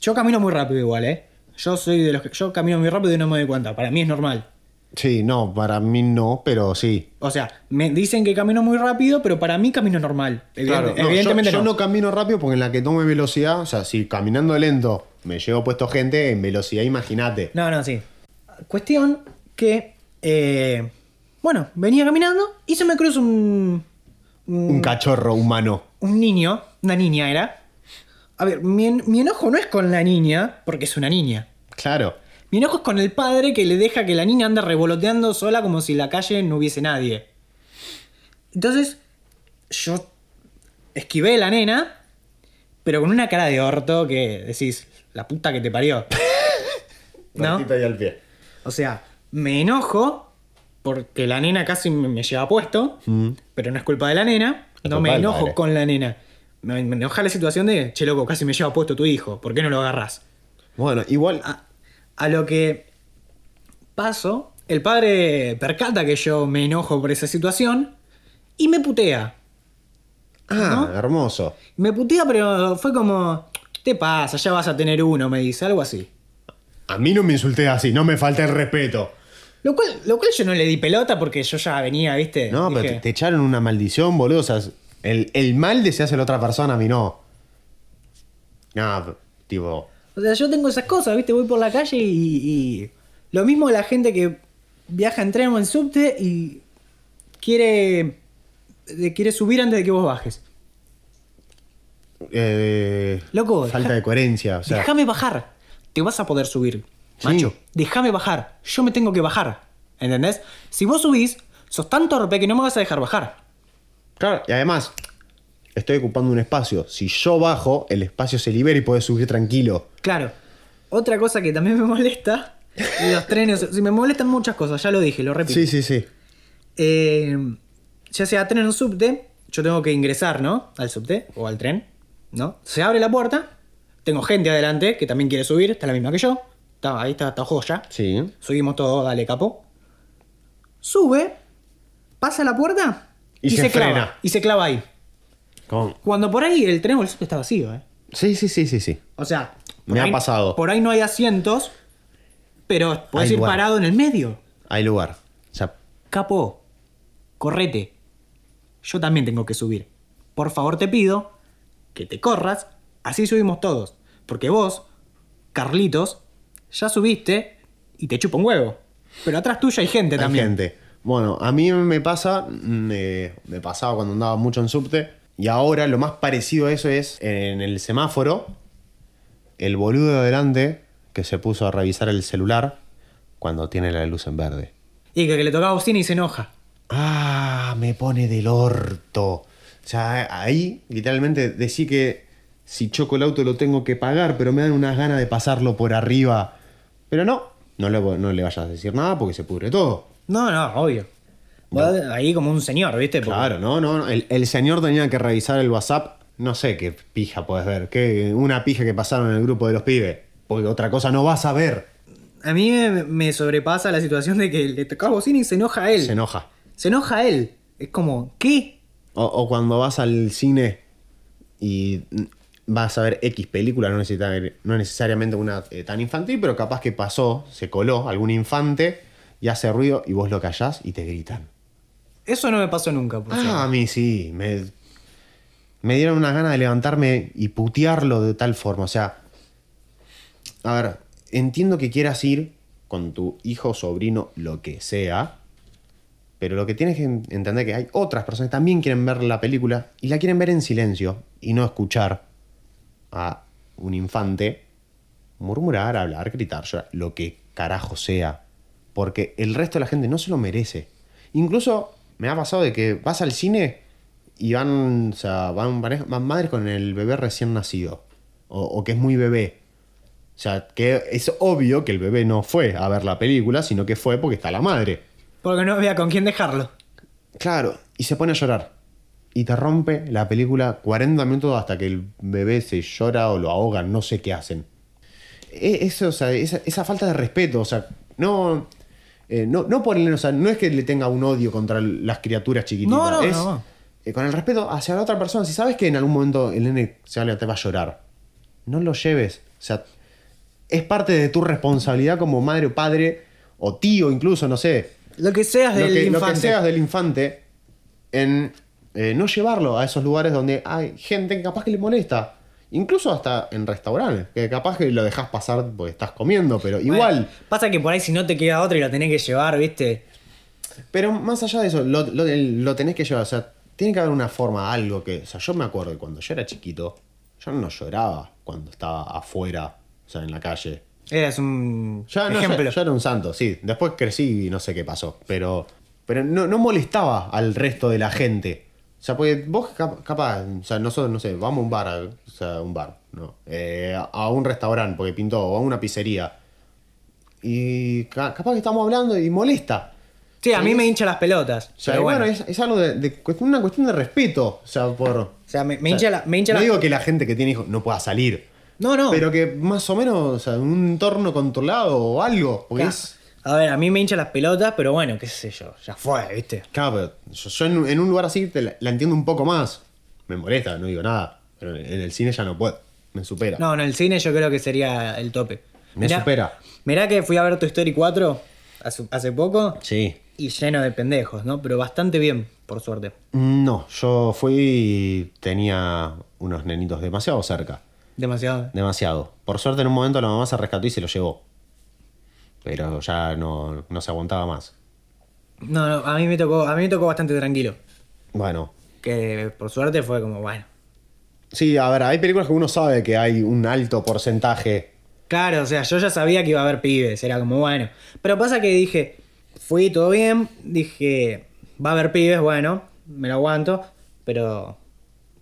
Speaker 2: Yo camino muy rápido igual, ¿eh? Yo soy de los que... Yo camino muy rápido y no me doy cuenta. Para mí es normal.
Speaker 1: Sí, no, para mí no, pero sí.
Speaker 2: O sea, me dicen que camino muy rápido, pero para mí camino normal. Evidente-
Speaker 1: Claro, no,
Speaker 2: evidentemente
Speaker 1: yo, yo
Speaker 2: no.
Speaker 1: no camino rápido porque en la que tome velocidad, o sea, si caminando lento me llevo puesto gente, en velocidad imagínate.
Speaker 2: No, no, sí. Cuestión que... eh, bueno, venía caminando y se me cruza un...
Speaker 1: Un cachorro humano.
Speaker 2: un niño, una niña era. A ver, mi, en- mi enojo no es con la niña, porque es una niña.
Speaker 1: Claro.
Speaker 2: Mi enojo es con el padre que le deja que la niña ande revoloteando sola como si en la calle no hubiese nadie. Entonces, yo esquivé la nena, pero con una cara de orto que decís, la puta que te parió. ¿No?
Speaker 1: Ahí al pie.
Speaker 2: O sea, me enojo porque la nena casi me lleva puesto, pero no es culpa de la nena.
Speaker 1: Es
Speaker 2: No me enojo con la nena. Me, me enoja la situación de, che loco, casi me lleva puesto tu hijo, ¿por qué no lo agarras?
Speaker 1: Bueno, igual.
Speaker 2: A, a lo que paso, el padre percata que yo me enojo por esa situación y me putea.
Speaker 1: Ah,
Speaker 2: ¿no?
Speaker 1: hermoso.
Speaker 2: Me putea, pero fue como, te pasa, ya vas a tener uno, me dice, algo así.
Speaker 1: A mí no me insulté así, no me falta el respeto.
Speaker 2: Lo cual, lo cual yo no le di pelota porque yo ya venía, ¿viste?
Speaker 1: No, pero te, te echaron una maldición, boludo. O sea, el, el mal de se hace a la otra persona, a mí no. No, tipo.
Speaker 2: O sea, yo tengo esas cosas, ¿viste? Voy por la calle y, y- Lo mismo la gente que viaja en tren o en subte y quiere... eh, Quiere subir antes de que vos bajes.
Speaker 1: eh,
Speaker 2: Loco,
Speaker 1: falta
Speaker 2: deja-
Speaker 1: de coherencia. O sea,
Speaker 2: Déjame bajar. Te vas a poder subir.
Speaker 1: Sí.
Speaker 2: Macho, déjame bajar. Yo me tengo que bajar. ¿Entendés? Si vos subís, sos tan torpe que no me vas a dejar bajar.
Speaker 1: Claro, y además, estoy ocupando un espacio. Si yo bajo, el espacio se libera y puedes subir tranquilo.
Speaker 2: Claro. Otra cosa que también me molesta, los trenes, si me molestan muchas cosas, ya lo dije, lo repito.
Speaker 1: Sí, sí, sí.
Speaker 2: Eh, ya sea tren o subte, yo tengo que ingresar, ¿no? Al subte o al tren, ¿no? Se abre la puerta, tengo gente adelante que también quiere subir, está la misma que yo. Está, ahí está, está joya.
Speaker 1: Sí.
Speaker 2: Subimos todo, dale, capo. Sube, pasa la puerta
Speaker 1: Y se
Speaker 2: clava. Y se clava ahí.
Speaker 1: Con-
Speaker 2: Cuando por ahí el tren está vacío, ¿eh?
Speaker 1: Sí, sí, sí, sí, sí.
Speaker 2: O sea, por
Speaker 1: Me ha
Speaker 2: ahí-
Speaker 1: pasado.
Speaker 2: Por ahí no hay asientos, pero puedes ir
Speaker 1: lugar.
Speaker 2: parado en el medio.
Speaker 1: Hay lugar. O sea,
Speaker 2: Capo, correte. Yo también tengo que subir. Por favor te pido que te corras, así subimos todos. Porque vos, Carlitos, ya subiste y te chupa un huevo. Pero atrás tuyo hay gente
Speaker 1: hay
Speaker 2: también.
Speaker 1: gente. Bueno, a mí me pasa, me, me pasaba cuando andaba mucho en subte. Y ahora lo más parecido a eso es en el semáforo, el boludo de adelante que se puso a revisar el celular cuando tiene la luz en verde.
Speaker 2: Y que, que le toca a bocina y se enoja.
Speaker 1: Ah, me pone del orto. O sea, ahí literalmente decía que si choco el auto lo tengo que pagar, pero me dan unas ganas de pasarlo por arriba. Pero no, no le, no le vayas a decir nada porque se pudre todo.
Speaker 2: No, no, obvio. Vos Ahí como un señor, ¿viste? Porque-
Speaker 1: Claro, no, no, no. El, el señor tenía que revisar el WhatsApp. No sé qué pija puedes ver. ¿Qué, una pija que pasaron en el grupo de los pibes. Porque otra cosa no vas a ver.
Speaker 2: A mí me, me sobrepasa la situación de que le toca a bocina y se enoja a él.
Speaker 1: Se enoja.
Speaker 2: Se enoja a él. Es como, ¿qué?
Speaker 1: O, o cuando vas al cine y vas a ver X película, no, necesita- no necesariamente una eh, tan infantil, pero capaz que pasó, se coló algún infante y hace ruido y vos lo callás y te gritan.
Speaker 2: Eso no me pasó nunca, por
Speaker 1: Ah,
Speaker 2: cierto.
Speaker 1: a mí sí. Me, me dieron una gana de levantarme y putearlo de tal forma. O sea, a ver, entiendo que quieras ir con tu hijo, sobrino, lo que sea. Pero lo que tienes que en- entender que hay otras personas que también quieren ver la película y la quieren ver en silencio y no escuchar a un infante murmurar, hablar, gritar, llorar, lo que carajo sea. Porque el resto de la gente no se lo merece. Incluso me ha pasado de que vas al cine y van, o sea, van, van madres con el bebé recién nacido. O, o que es muy bebé. O sea, que es obvio que el bebé no fue a ver la película, sino que fue porque está la madre.
Speaker 2: Porque no había con quién dejarlo.
Speaker 1: Claro, y se pone a llorar. Y te rompe la película 40 minutos hasta que el bebé se llora o lo ahogan, no sé qué hacen. E- Eso, o sea, esa, esa falta de respeto, o sea, no, eh, no, no por el, o sea, no es que le tenga un odio contra las criaturas chiquititas,
Speaker 2: No, no,
Speaker 1: es
Speaker 2: no.
Speaker 1: eh, con el respeto hacia la otra persona. Si sabes que en algún momento el nene se va te va a llorar, no lo lleves. O sea, es parte de tu responsabilidad como madre o padre, o tío incluso, no sé,
Speaker 2: Lo que seas
Speaker 1: lo
Speaker 2: del
Speaker 1: que, lo que
Speaker 2: infante.
Speaker 1: seas del infante en eh, no llevarlo a esos lugares donde hay gente que capaz que le molesta. Incluso hasta en restaurantes, que capaz que lo dejas pasar porque estás comiendo, pero
Speaker 2: Bueno,
Speaker 1: igual.
Speaker 2: Pasa que por ahí si no te queda otro y lo tenés que llevar, ¿viste?
Speaker 1: Pero más allá de eso, lo, lo- lo tenés que llevar. O sea, tiene que haber una forma, algo que. O sea, yo me acuerdo que cuando yo era chiquito, yo no lloraba cuando estaba afuera, o sea, en la calle.
Speaker 2: Eras un
Speaker 1: Ya, no,
Speaker 2: ejemplo.
Speaker 1: yo, yo era un santo, sí. Después crecí y no sé qué pasó. Pero, pero no, no molestaba al resto de la gente. O sea, porque vos cap- capaz, o sea, nosotros, no sé, vamos a un bar, a- o sea, un bar, ¿no? Eh, a un restaurante porque pintó, o a una pizzería. Y ca- capaz que estamos hablando y molesta.
Speaker 2: Sí, a mí me hincha las pelotas.
Speaker 1: O sea,
Speaker 2: pero
Speaker 1: bueno,
Speaker 2: bueno.
Speaker 1: es, es algo de, de una cuestión de respeto. O sea, por.
Speaker 2: O sea, me, me hincha la. Me hincha
Speaker 1: no
Speaker 2: la-
Speaker 1: digo que la gente que tiene hijos no pueda salir.
Speaker 2: No, no.
Speaker 1: Pero que más o menos, o sea, un entorno controlado o algo. Porque
Speaker 2: Claro.
Speaker 1: es.
Speaker 2: A ver, a mí me hincha las pelotas, pero bueno, qué sé yo. Ya fue, ¿viste?
Speaker 1: Claro, pero yo, yo en, en un lugar así te la, la entiendo un poco más. me molesta, no digo nada. Pero en el cine ya no puedo. Me supera.
Speaker 2: No, en el cine yo creo que sería el tope.
Speaker 1: Me supera.
Speaker 2: Mirá que fui a ver Tu Story 4 hace, hace poco
Speaker 1: Sí.
Speaker 2: y lleno de pendejos, ¿no? Pero bastante bien, por suerte.
Speaker 1: No, yo fui y tenía unos nenitos demasiado cerca.
Speaker 2: Demasiado.
Speaker 1: Demasiado. Por suerte en un momento la mamá se rescató y se lo llevó. Pero ya no, no se aguantaba más.
Speaker 2: No, no, a mí me tocó, a mí me tocó bastante tranquilo.
Speaker 1: Bueno.
Speaker 2: Que por suerte fue como, bueno.
Speaker 1: Sí, a ver, hay películas que uno sabe que hay un alto porcentaje.
Speaker 2: Claro, o sea, yo ya sabía que iba a haber pibes, era como, bueno. Pero pasa que dije, fui todo bien, dije, va a haber pibes, bueno, me lo aguanto, pero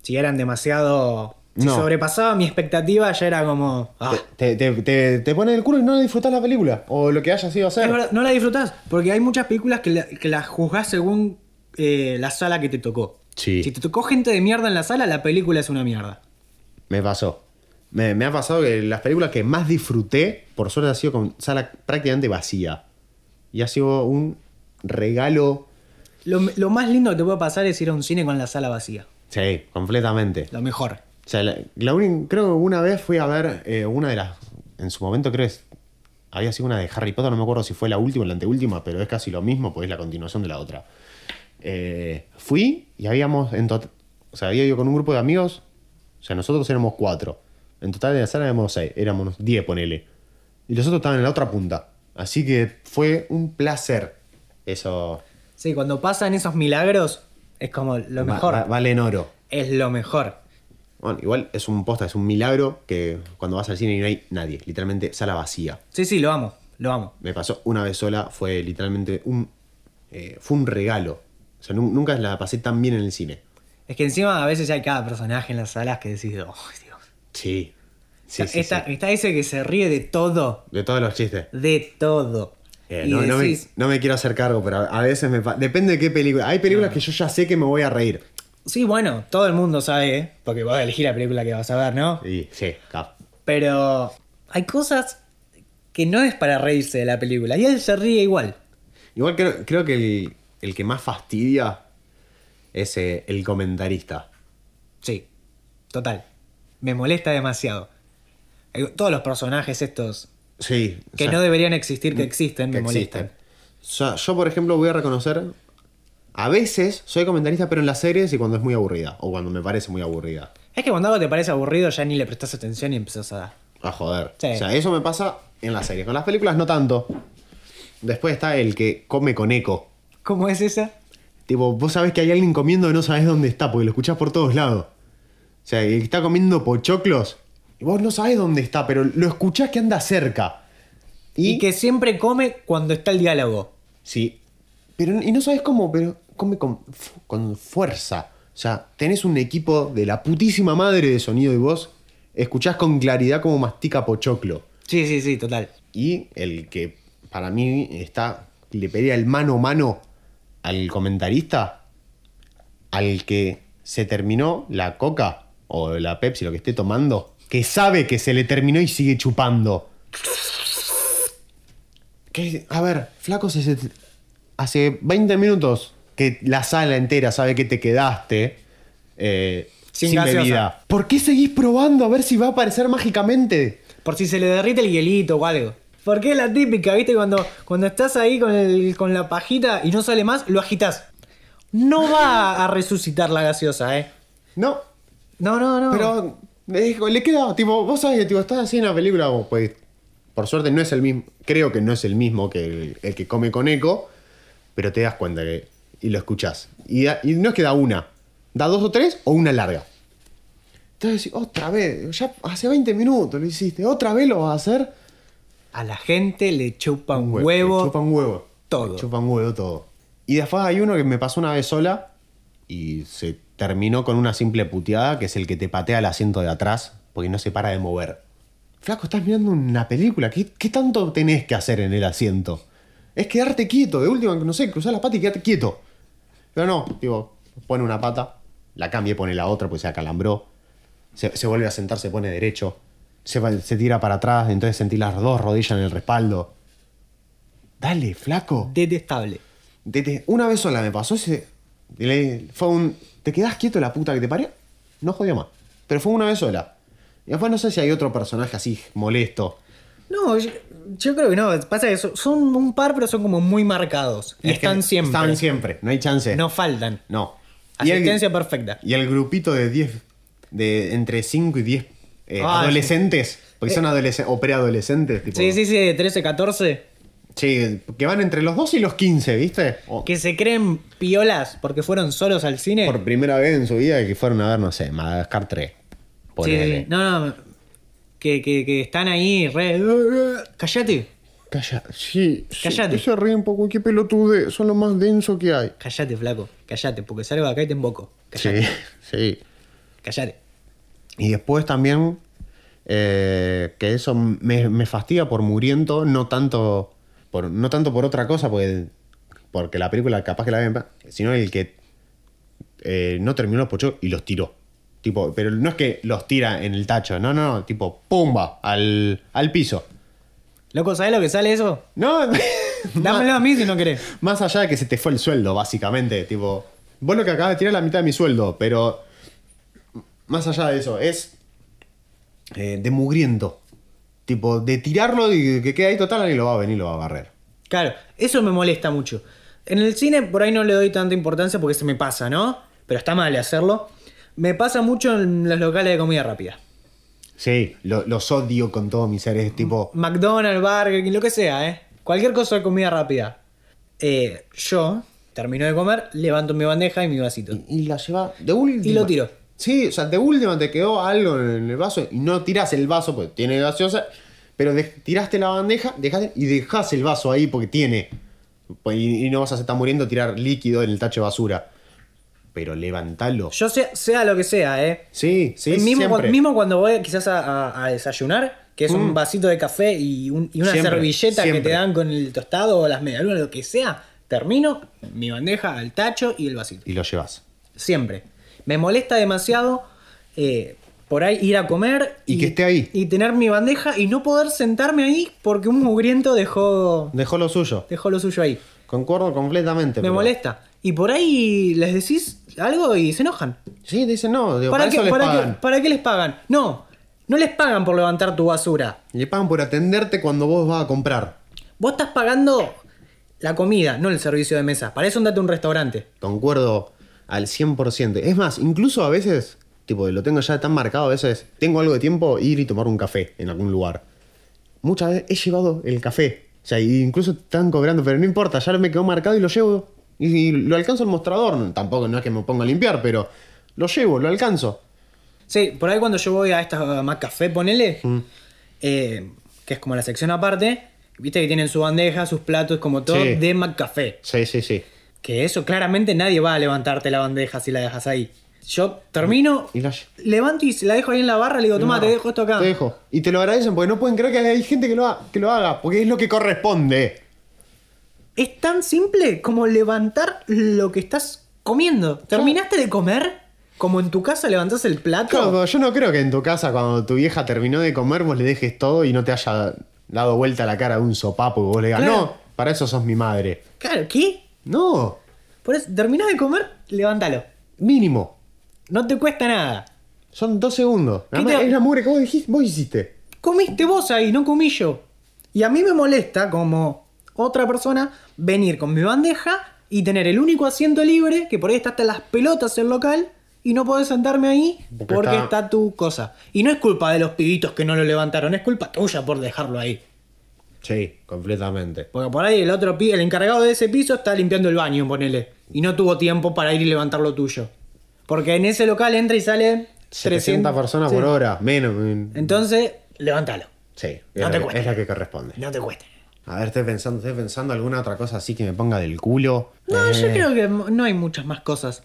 Speaker 2: si eran demasiado... Si
Speaker 1: No.
Speaker 2: sobrepasaba mi expectativa, ya era como... ah.
Speaker 1: Te, te, te, te pone el culo y no disfrutás la película. O lo que haya sido hacer.
Speaker 2: Es verdad, no la disfrutás, porque hay muchas películas que la, que las juzgás según eh, la sala que te tocó.
Speaker 1: Sí.
Speaker 2: Si te tocó gente de mierda en la sala, la película es una mierda.
Speaker 1: Me pasó. Me, me ha pasado que las películas que más disfruté, por suerte, ha sido con sala prácticamente vacía. Y ha sido un regalo.
Speaker 2: Lo, lo más lindo que te puede pasar es ir a un cine con la sala vacía.
Speaker 1: Sí, completamente.
Speaker 2: Lo mejor.
Speaker 1: Sea, la, la uni- creo que una vez fui a ver eh, una de las. En su momento creo que había sido una de Harry Potter, no me acuerdo si fue la última o la anteúltima, pero es casi lo mismo, pues es la continuación de la otra. Eh, fui y habíamos. En tot- o sea, había ido con un grupo de amigos. O sea, nosotros éramos cuatro. En total de la sala éramos seis, éramos diez, ponele. Y los otros estaban en la otra punta. Así que fue un placer. Eso.
Speaker 2: Sí, cuando pasan esos milagros, es como lo
Speaker 1: va-
Speaker 2: mejor.
Speaker 1: va- vale en oro.
Speaker 2: Es lo mejor.
Speaker 1: Bueno, igual es un posta, es un milagro que cuando vas al cine y no hay nadie, literalmente sala vacía.
Speaker 2: Sí, sí, lo amo. Lo amo.
Speaker 1: Me pasó una vez sola, fue literalmente un. eh, fue un regalo. O sea, nu- nunca la pasé tan bien en el cine.
Speaker 2: Es que encima a veces hay cada personaje en las salas que decís, oh, Dios.
Speaker 1: Sí. Sí, sí,
Speaker 2: está,
Speaker 1: sí.
Speaker 2: está ese que se ríe de todo.
Speaker 1: De todos los chistes.
Speaker 2: De todo.
Speaker 1: Eh, no, no me,
Speaker 2: decís,
Speaker 1: no me quiero hacer cargo, pero a veces me pa- Depende de qué película. Hay películas que yo ya sé que me voy a reír.
Speaker 2: Sí, bueno, todo el mundo sabe, porque vas a elegir la película que vas a ver, ¿no?
Speaker 1: Y sí, cap.
Speaker 2: Pero hay cosas que no es para reírse de la película. Y él se ríe igual.
Speaker 1: Igual creo, creo que el, el que más fastidia es eh, el comentarista.
Speaker 2: Sí, total. Me molesta demasiado. Eh, Todos los personajes estos
Speaker 1: Sí. o
Speaker 2: que
Speaker 1: sea,
Speaker 2: no deberían existir, que existen,
Speaker 1: que
Speaker 2: me molestan.
Speaker 1: existen. O sea, yo, por ejemplo, voy a reconocer. A veces soy comentarista, pero en las series y cuando es muy aburrida. O cuando me parece muy aburrida.
Speaker 2: Es que cuando algo te parece aburrido ya ni le prestas atención y empezás a...
Speaker 1: A joder.
Speaker 2: Sí.
Speaker 1: O sea, eso me pasa en las series. Con las películas no tanto. Después está el que come con eco.
Speaker 2: ¿Cómo es esa?
Speaker 1: Tipo, vos sabés que hay alguien comiendo y no sabés dónde está, porque lo escuchás por todos lados. O sea, el que está comiendo pochoclos. Y vos no sabés dónde está, pero lo escuchás que anda cerca.
Speaker 2: Y, que siempre come cuando está el diálogo.
Speaker 1: Sí. Pero, y no sabes cómo, pero come con, fu- con fuerza. O sea, tenés un equipo de la putísima madre de sonido y voz. Escuchás con claridad cómo mastica pochoclo.
Speaker 2: Sí, sí, sí, total.
Speaker 1: Y el que para mí está. Le pedía el mano a mano al comentarista. Al que se terminó la coca o la Pepsi, lo que esté tomando. Que sabe que se le terminó y sigue chupando. Que, a ver, flaco, se- hace 20 minutos que la sala entera sabe que te quedaste eh,
Speaker 2: Sin
Speaker 1: bebida. ¿Por qué seguís probando a ver si va a aparecer mágicamente?
Speaker 2: Por si se le derrite el hielito o algo. Porque es la típica, ¿viste? Cuando, cuando estás ahí con, el, con la pajita y no sale más, lo agitas. No va a resucitar la gaseosa, ¿eh?
Speaker 1: No,
Speaker 2: No, no, no.
Speaker 1: Pero eh, le queda, tipo, vos sabés, tipo, estás así en la película, vos, pues, por suerte no es el mismo, creo que no es el mismo que el, el que come con eco, pero te das cuenta que, y lo escuchás. Y, da- y no es que da una, da dos o tres o una larga. Entonces decís, otra vez, ya hace 20 minutos lo hiciste, otra vez lo vas a hacer.
Speaker 2: A la gente le chupa un
Speaker 1: hue-
Speaker 2: huevo.
Speaker 1: le chupan huevo.
Speaker 2: todo.
Speaker 1: Le chupan huevo todo. Y después hay uno que me pasó una vez sola y se terminó con una simple puteada, que es el que te patea el asiento de atrás porque no se para de mover. Flaco, estás mirando una película. ¿Qué, qué tanto tenés que hacer en el asiento? Es quedarte quieto. De última, no sé, cruzar la pata y quedarte quieto. Pero no, digo, pone una pata, la cambia y pone la otra, pues se acalambró. Se, se vuelve a sentar, se pone derecho. Se, se tira para atrás, entonces sentí las dos rodillas en el respaldo. Dale, flaco.
Speaker 2: Detestable.
Speaker 1: Dete- una vez sola me pasó ese. fue un. ¿Te quedás quieto la puta que te parió? No jodió más. Pero fue una vez sola. Y después no sé si hay otro personaje así molesto.
Speaker 2: No, yo, creo que no. Pasa que son, un par, pero son como muy marcados. Y
Speaker 1: Es
Speaker 2: están siempre.
Speaker 1: Están siempre, no hay chance.
Speaker 2: No faltan.
Speaker 1: No. Y el-
Speaker 2: Asistencia perfecta.
Speaker 1: Y el grupito de 10, de entre 5 y 10 eh,
Speaker 2: Ah,
Speaker 1: adolescentes, porque
Speaker 2: Eh.
Speaker 1: son adolescentes o preadolescentes, tipo.
Speaker 2: Sí, sí, sí, de 13, 14.
Speaker 1: Sí, que van entre los 12 y los 15, ¿viste? O
Speaker 2: Que se creen piolas porque fueron solos al cine.
Speaker 1: por primera vez en su vida que fueron a ver, no sé, Madagascar 3.
Speaker 2: Sí, sí. No, no. Que, que, que están ahí re. Callate.
Speaker 1: Calla, sí, sí,
Speaker 2: Callate.
Speaker 1: Se ríe un poco, qué pelotude, son lo más denso que hay.
Speaker 2: Callate, flaco. Callate, porque salgo de acá y te emboco. Callate.
Speaker 1: Sí, sí.
Speaker 2: Callate.
Speaker 1: Y después también, eh, que eso me, me fastidia por muriento, no tanto por, no tanto por otra cosa, porque, porque la película capaz que la ven, sino el que eh, no terminó los pochos y los tiró. Tipo, pero no es que los tira en el tacho, no, no, no, tipo, pumba, al, al piso.
Speaker 2: Loco, ¿sabes lo que sale eso?
Speaker 1: No,
Speaker 2: Dámelo a mí si no querés.
Speaker 1: Más allá de que se te fue el sueldo, básicamente. Tipo, vos lo que acabas de tirar la mitad de mi sueldo, pero. Más allá de eso, es. eh, de mugriento. Tipo, de tirarlo y que quede ahí total, alguien lo va a venir y lo va a barrer.
Speaker 2: Claro, eso me molesta mucho. En el cine por ahí no le doy tanta importancia porque se me pasa, ¿no? Pero está mal hacerlo. Me pasa mucho en los locales de comida rápida.
Speaker 1: Sí, lo- los odio con todo mi ser. Es tipo.
Speaker 2: McDonald's, Burger King, lo que sea, ¿eh? Cualquier cosa de comida rápida. Eh, yo termino de comer, levanto mi bandeja y mi vasito.
Speaker 1: Y la lleva de última.
Speaker 2: Y lo tiro.
Speaker 1: Sí, o sea, de última te quedó algo en el vaso y no tirás el vaso porque tiene gaseosa, pero de- tiraste la bandeja dejaste, y dejás el vaso ahí porque tiene. Pues, Y, y no vas a estar muriendo tirar líquido en el tacho de basura. Pero levantalo.
Speaker 2: Yo sea, sea lo que sea, ¿eh?
Speaker 1: Sí, sí,
Speaker 2: mismo,
Speaker 1: siempre.
Speaker 2: cuando, mismo cuando voy quizás a, a- a desayunar, que es un vasito de café y, un- y una
Speaker 1: Siempre,
Speaker 2: servilleta que te dan con el tostado o las medialunas, lo que sea, termino mi bandeja al tacho y el vasito.
Speaker 1: Y lo llevas.
Speaker 2: Siempre. Me molesta demasiado eh, por ahí ir a comer
Speaker 1: Y que esté ahí.
Speaker 2: Y tener mi bandeja y no poder sentarme ahí porque un mugriento dejó,
Speaker 1: Dejó lo suyo.
Speaker 2: dejó lo suyo ahí.
Speaker 1: Concuerdo completamente.
Speaker 2: Me
Speaker 1: pero-
Speaker 2: molesta. Y por ahí les decís algo y se enojan.
Speaker 1: Sí, dicen no. Digo,
Speaker 2: ¿Para,
Speaker 1: para,
Speaker 2: qué,
Speaker 1: eso les
Speaker 2: para, qué,
Speaker 1: pagan.
Speaker 2: para qué les pagan? No, no les pagan por levantar tu basura.
Speaker 1: Le pagan por atenderte cuando vos vas a comprar.
Speaker 2: Vos estás pagando la comida, no el servicio de mesa. Para eso andate a un restaurante.
Speaker 1: Concuerdo al 100%. Es más, incluso a veces, tipo, lo tengo ya tan marcado, a veces tengo algo de tiempo ir y tomar un café en algún lugar. Muchas veces he llevado el café. O sea, incluso están cobrando, pero no importa, ya me quedó marcado y lo llevo. Y, lo alcanzo al mostrador. Tampoco no es que me ponga a limpiar, pero lo llevo, lo alcanzo.
Speaker 2: Sí, por ahí cuando yo voy a esta más café, ponele,
Speaker 1: Mm.
Speaker 2: eh, que es como la sección aparte, viste que tienen su bandeja, sus platos, como todo
Speaker 1: Sí.
Speaker 2: de McCafé.
Speaker 1: Sí, sí, sí.
Speaker 2: Que eso claramente nadie va a levantarte la bandeja si la dejas ahí. Yo termino,
Speaker 1: Y la-
Speaker 2: levanto y la dejo ahí en la barra, le digo, toma, te dejo esto acá.
Speaker 1: Te dejo. Y te lo agradecen porque no pueden creer que hay gente que lo, ha- que lo haga, porque es lo que corresponde.
Speaker 2: Es tan simple como levantar lo que estás comiendo. ¿Terminaste de comer? Como en tu casa levantás el plato.
Speaker 1: Claro, yo no creo que en tu casa, cuando tu vieja terminó de comer, vos le dejes todo y no te haya dado vuelta la cara de un sopapo y vos le digas,
Speaker 2: Claro.
Speaker 1: no, para eso sos mi madre.
Speaker 2: Claro, ¿qué?
Speaker 1: No,
Speaker 2: Por eso, terminás de comer, levántalo.
Speaker 1: mínimo.
Speaker 2: No te cuesta nada.
Speaker 1: Son dos segundos. Nada
Speaker 2: ¿Qué
Speaker 1: más,
Speaker 2: te-
Speaker 1: Es la mugre que vos dijiste, vos hiciste.
Speaker 2: Comiste vos ahí, no comí yo. Y a mí me molesta como otra persona venir con mi bandeja y tener el único asiento libre, que por ahí está hasta las pelotas el local, y no poder sentarme ahí
Speaker 1: Porque
Speaker 2: porque,
Speaker 1: está-
Speaker 2: está... tu cosa. Y no es culpa de los pibitos que no lo levantaron, es culpa tuya por dejarlo ahí.
Speaker 1: Sí, completamente.
Speaker 2: Porque por ahí el otro el encargado de ese piso está limpiando el baño, ponele. Y no tuvo tiempo para ir y levantar lo tuyo. Porque en ese local entra y sale
Speaker 1: 300 personas
Speaker 2: sí.
Speaker 1: por hora, menos.
Speaker 2: Entonces, levántalo.
Speaker 1: Sí, es,
Speaker 2: No
Speaker 1: la,
Speaker 2: te
Speaker 1: que-
Speaker 2: cuesta.
Speaker 1: es la que corresponde.
Speaker 2: No te cueste.
Speaker 1: A ver, estoy pensando, estoy pensando alguna otra cosa así que me ponga del culo.
Speaker 2: No, yo
Speaker 1: Eh,
Speaker 2: creo que no hay muchas más cosas.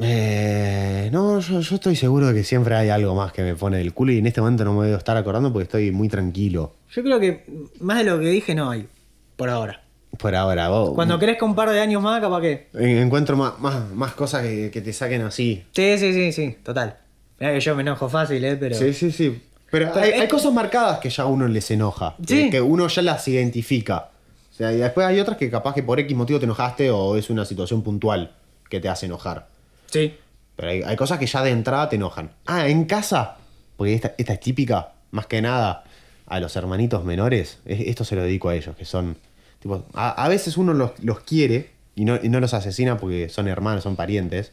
Speaker 1: Eh, no, yo, yo estoy seguro de que siempre hay algo más que me pone del culo y en este momento no me debo estar acordando porque estoy muy tranquilo.
Speaker 2: Yo creo que más de lo que dije no hay. Por ahora.
Speaker 1: Por ahora, vos.
Speaker 2: Cuando crezca un par de años más, capaz que.
Speaker 1: en- encuentro más, más, más cosas que, que te saquen así.
Speaker 2: Sí, sí, sí, sí. Total. Mira que yo me enojo fácil, ¿eh? Pero.
Speaker 1: Sí, sí, sí. Pero, hay, cosas marcadas que ya uno les enoja.
Speaker 2: Sí.
Speaker 1: Que, uno ya las identifica. O sea, y después hay otras que capaz que por X motivo te enojaste o es una situación puntual que te hace enojar.
Speaker 2: Sí.
Speaker 1: Pero hay, hay cosas que ya de entrada te enojan. Ah, en casa. Porque esta, esta es típica, más que nada, a los hermanitos menores. Es- Esto se lo dedico a ellos, que son. Tipo, a, a veces uno los, los quiere y no, y no los asesina porque son hermanos, son parientes.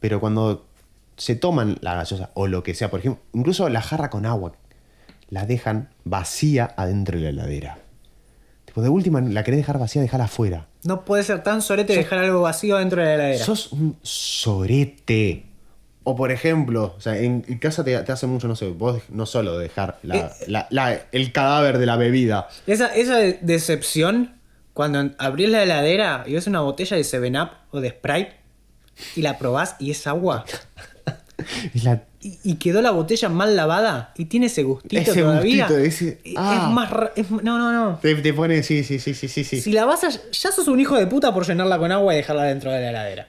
Speaker 1: Pero cuando se toman la gaseosa o lo que sea, por ejemplo, incluso la jarra con agua, la dejan vacía adentro de la heladera. Tipo, de última, la querés dejar vacía, dejarla afuera.
Speaker 2: No puede ser tan sorete dejar algo vacío dentro de la heladera.
Speaker 1: Sos un sorete. O por ejemplo, o sea, en, en casa te, te hace mucho, no sé, vos no solo dejar la-
Speaker 2: Eh,
Speaker 1: la- la- el cadáver de la bebida.
Speaker 2: Esa, esa de- decepción cuando abrís la heladera y ves una botella de 7-Up o de Sprite y la probás y es agua.
Speaker 1: La-
Speaker 2: Y, y quedó la botella mal lavada y tiene ese gustito
Speaker 1: Ese
Speaker 2: todavía.
Speaker 1: gustito, ese-
Speaker 2: Es
Speaker 1: ah.
Speaker 2: más. ra- es- no, no, no.
Speaker 1: te, te pone, sí, sí, sí, sí, sí. sí.
Speaker 2: Si la vas a. Ya sos un hijo de puta por llenarla con agua y dejarla dentro de la heladera.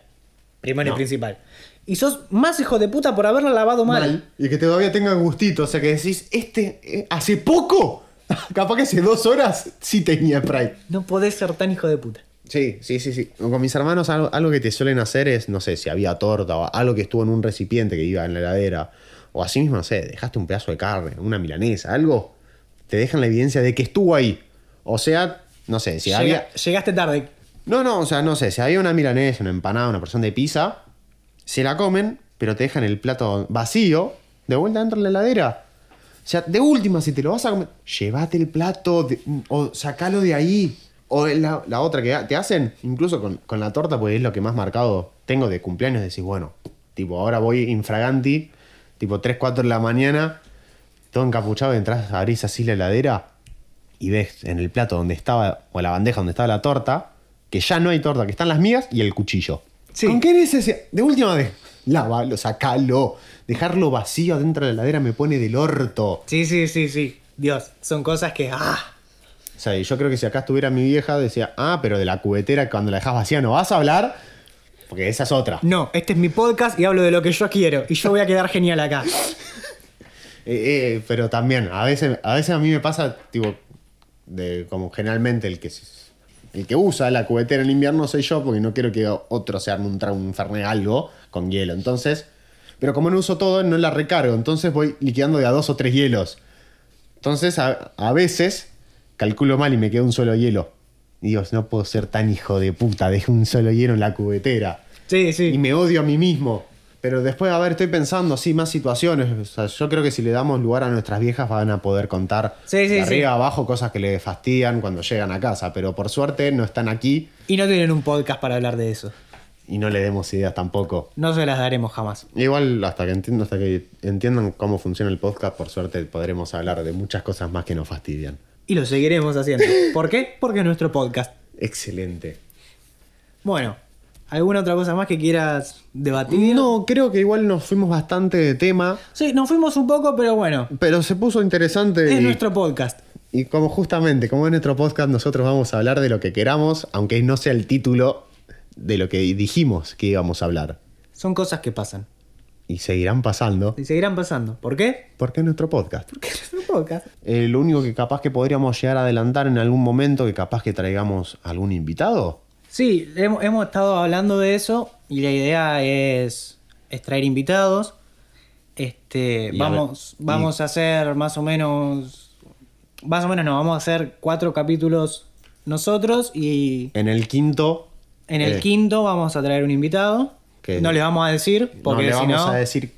Speaker 2: Primero
Speaker 1: No.
Speaker 2: y principal. Y sos más hijo de puta por haberla lavado mal.
Speaker 1: mal. Y que todavía tenga gustito. O sea, que decís, este, eh, hace poco, capaz que hace dos horas, sí tenía Sprite.
Speaker 2: No podés ser tan hijo de puta.
Speaker 1: Sí, sí, sí, sí. Con mis hermanos algo, algo que te suelen hacer es, no sé, si había torta o algo que estuvo en un recipiente que iba en la heladera. O así mismo, no sé, dejaste un pedazo de carne, una milanesa, algo. Te dejan la evidencia de que estuvo ahí. O sea, no sé, si
Speaker 2: Llega-
Speaker 1: había...
Speaker 2: Llegaste tarde.
Speaker 1: No, no, o sea, no sé, si había una milanesa, una empanada, una porción de pizza, se la comen, pero te dejan el plato vacío, de vuelta dentro de la heladera. O sea, de última, si te lo vas a comer, llévate el plato de- o sacalo de ahí. O la, la otra que te hacen, incluso con, con la torta, pues es lo que más marcado tengo de cumpleaños, decís, bueno, tipo, ahora voy infraganti, tipo 3, 4 de la mañana, todo encapuchado, entras, abrís así la heladera y ves en el plato donde estaba, o en la bandeja donde estaba la torta, que ya no hay torta, que están las migas y el cuchillo.
Speaker 2: Sí.
Speaker 1: ¿Con qué necesidad? De última vez, lávalo, sacalo. Dejarlo vacío adentro de la heladera me pone del orto.
Speaker 2: Sí, sí, sí, sí. Dios, son cosas que. ¡Ah!
Speaker 1: O sea, yo creo que si acá estuviera mi vieja, decía, ah, pero de la cubetera cuando la dejas vacía no vas a hablar, porque esa es otra.
Speaker 2: No, este es mi podcast y hablo de lo que yo quiero. Y yo voy a quedar genial acá.
Speaker 1: Eh, eh, pero también, a veces, a veces a mí me pasa, tipo, de como generalmente el que el que usa la cubetera en invierno soy yo, porque no quiero que otro se arme un trago, un fernet, algo con hielo. Entonces, pero como no uso todo, no la recargo. Entonces voy liquidando de a dos o tres hielos. Entonces, a, a veces calculo mal y me queda un solo hielo. Y digo, no puedo ser tan hijo de puta, dejo un solo hielo en la cubetera.
Speaker 2: Sí, sí.
Speaker 1: Y me odio a mí mismo. Pero después, a ver, estoy pensando, sí, más situaciones. O sea, yo creo que si le damos lugar a nuestras viejas van a poder contar
Speaker 2: Sí, sí,
Speaker 1: de
Speaker 2: sí.
Speaker 1: arriba a abajo cosas que le fastidian cuando llegan a casa. Pero por suerte no están aquí
Speaker 2: Y no tienen un podcast para hablar de eso.
Speaker 1: y no le demos ideas tampoco.
Speaker 2: No se las daremos jamás.
Speaker 1: Igual hasta que entiendan, hasta que entiendan cómo funciona el podcast, por suerte podremos hablar de muchas cosas más que nos fastidian.
Speaker 2: Y lo seguiremos haciendo. ¿Por qué? Porque es nuestro podcast.
Speaker 1: Excelente.
Speaker 2: Bueno, ¿alguna otra cosa más que quieras debatir?
Speaker 1: No, creo que igual nos fuimos bastante de tema,
Speaker 2: Sí, nos fuimos un poco, pero bueno.
Speaker 1: pero se puso interesante.
Speaker 2: Es
Speaker 1: y-
Speaker 2: nuestro podcast.
Speaker 1: Y como justamente, como es nuestro podcast, nosotros vamos a hablar de lo que queramos, aunque no sea el título de lo que dijimos que íbamos a hablar.
Speaker 2: Son cosas que pasan.
Speaker 1: Y seguirán pasando,
Speaker 2: Y seguirán pasando. ¿Por qué?
Speaker 1: porque es nuestro podcast.
Speaker 2: Porque es nuestro podcast.
Speaker 1: Eh, lo único que capaz que podríamos llegar a adelantar en algún momento, que capaz que traigamos algún invitado.
Speaker 2: Sí, hemos, hemos estado hablando de eso y la idea es, es traer invitados. Este,
Speaker 1: Y a
Speaker 2: vamos,
Speaker 1: y-
Speaker 2: vamos a hacer más o menos, más o menos no, vamos a hacer cuatro capítulos nosotros y
Speaker 1: En el quinto,
Speaker 2: en el
Speaker 1: eh,
Speaker 2: quinto vamos a traer un invitado.
Speaker 1: Que-
Speaker 2: no le vamos a decir
Speaker 1: no
Speaker 2: porque
Speaker 1: le
Speaker 2: si
Speaker 1: vamos
Speaker 2: no,
Speaker 1: a decir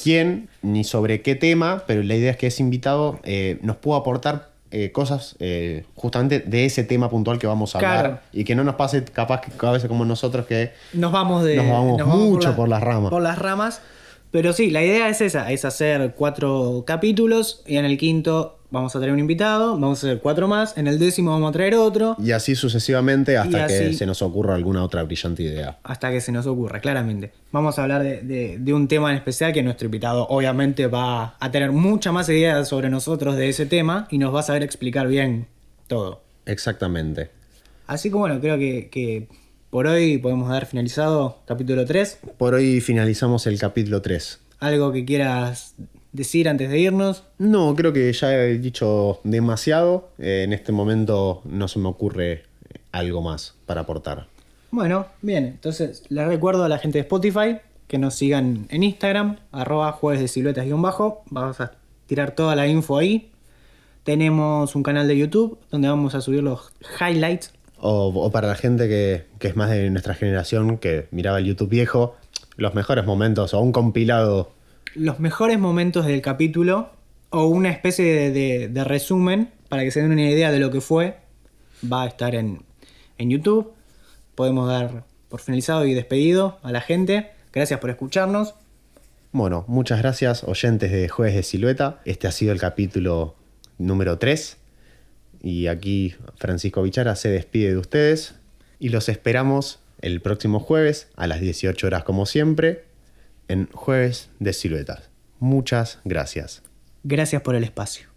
Speaker 1: quién ni sobre qué tema, pero la idea es que ese invitado eh, nos pueda aportar eh, cosas eh, justamente de ese tema puntual que vamos a hablar
Speaker 2: Claro.
Speaker 1: y que no nos pase capaz que cada vez como nosotros que
Speaker 2: nos vamos de
Speaker 1: Nos vamos mucho por las ramas.
Speaker 2: Por las ramas. Pero sí, la idea es esa, es hacer cuatro capítulos y en el quinto vamos a traer un invitado, vamos a hacer cuatro más, en el décimo vamos a traer otro,
Speaker 1: Y así sucesivamente hasta que se nos ocurra alguna otra brillante idea.
Speaker 2: hasta que se nos ocurra, claramente. Vamos a hablar de, de- de un tema en especial que nuestro invitado obviamente va a tener mucha más ideas sobre nosotros de ese tema y nos va a saber explicar bien todo.
Speaker 1: Exactamente.
Speaker 2: Así que bueno, creo que, que por hoy podemos dar finalizado capítulo 3.
Speaker 1: Por hoy finalizamos el capítulo 3.
Speaker 2: ¿Algo que quieras decir antes de irnos?
Speaker 1: No, creo que ya he dicho demasiado. Eh, en este momento no se me ocurre eh, algo más para aportar.
Speaker 2: Bueno, bien, entonces les recuerdo a la gente de Spotify que nos sigan en Instagram, arroba jueves de siluetas guion bajo. Vamos a tirar toda la info ahí. Tenemos un canal de YouTube donde vamos a subir los highlights.
Speaker 1: O, o para la gente que, que es más de nuestra generación, que miraba el YouTube viejo, los mejores momentos o un compilado.
Speaker 2: Los mejores momentos del capítulo o una especie de, resumen para que se den una idea de lo que fue. Va a estar en, en YouTube. Podemos dar por finalizado y despedido a la gente. Gracias por escucharnos.
Speaker 1: Bueno, muchas gracias, oyentes de Jueves de Silueta. Este ha sido el capítulo número 3. Y aquí Francisco Bichara se despide de ustedes. Y los esperamos el próximo jueves a las 18 horas, como siempre, en Jueves de Siluetas. Muchas gracias.
Speaker 2: Gracias por el espacio.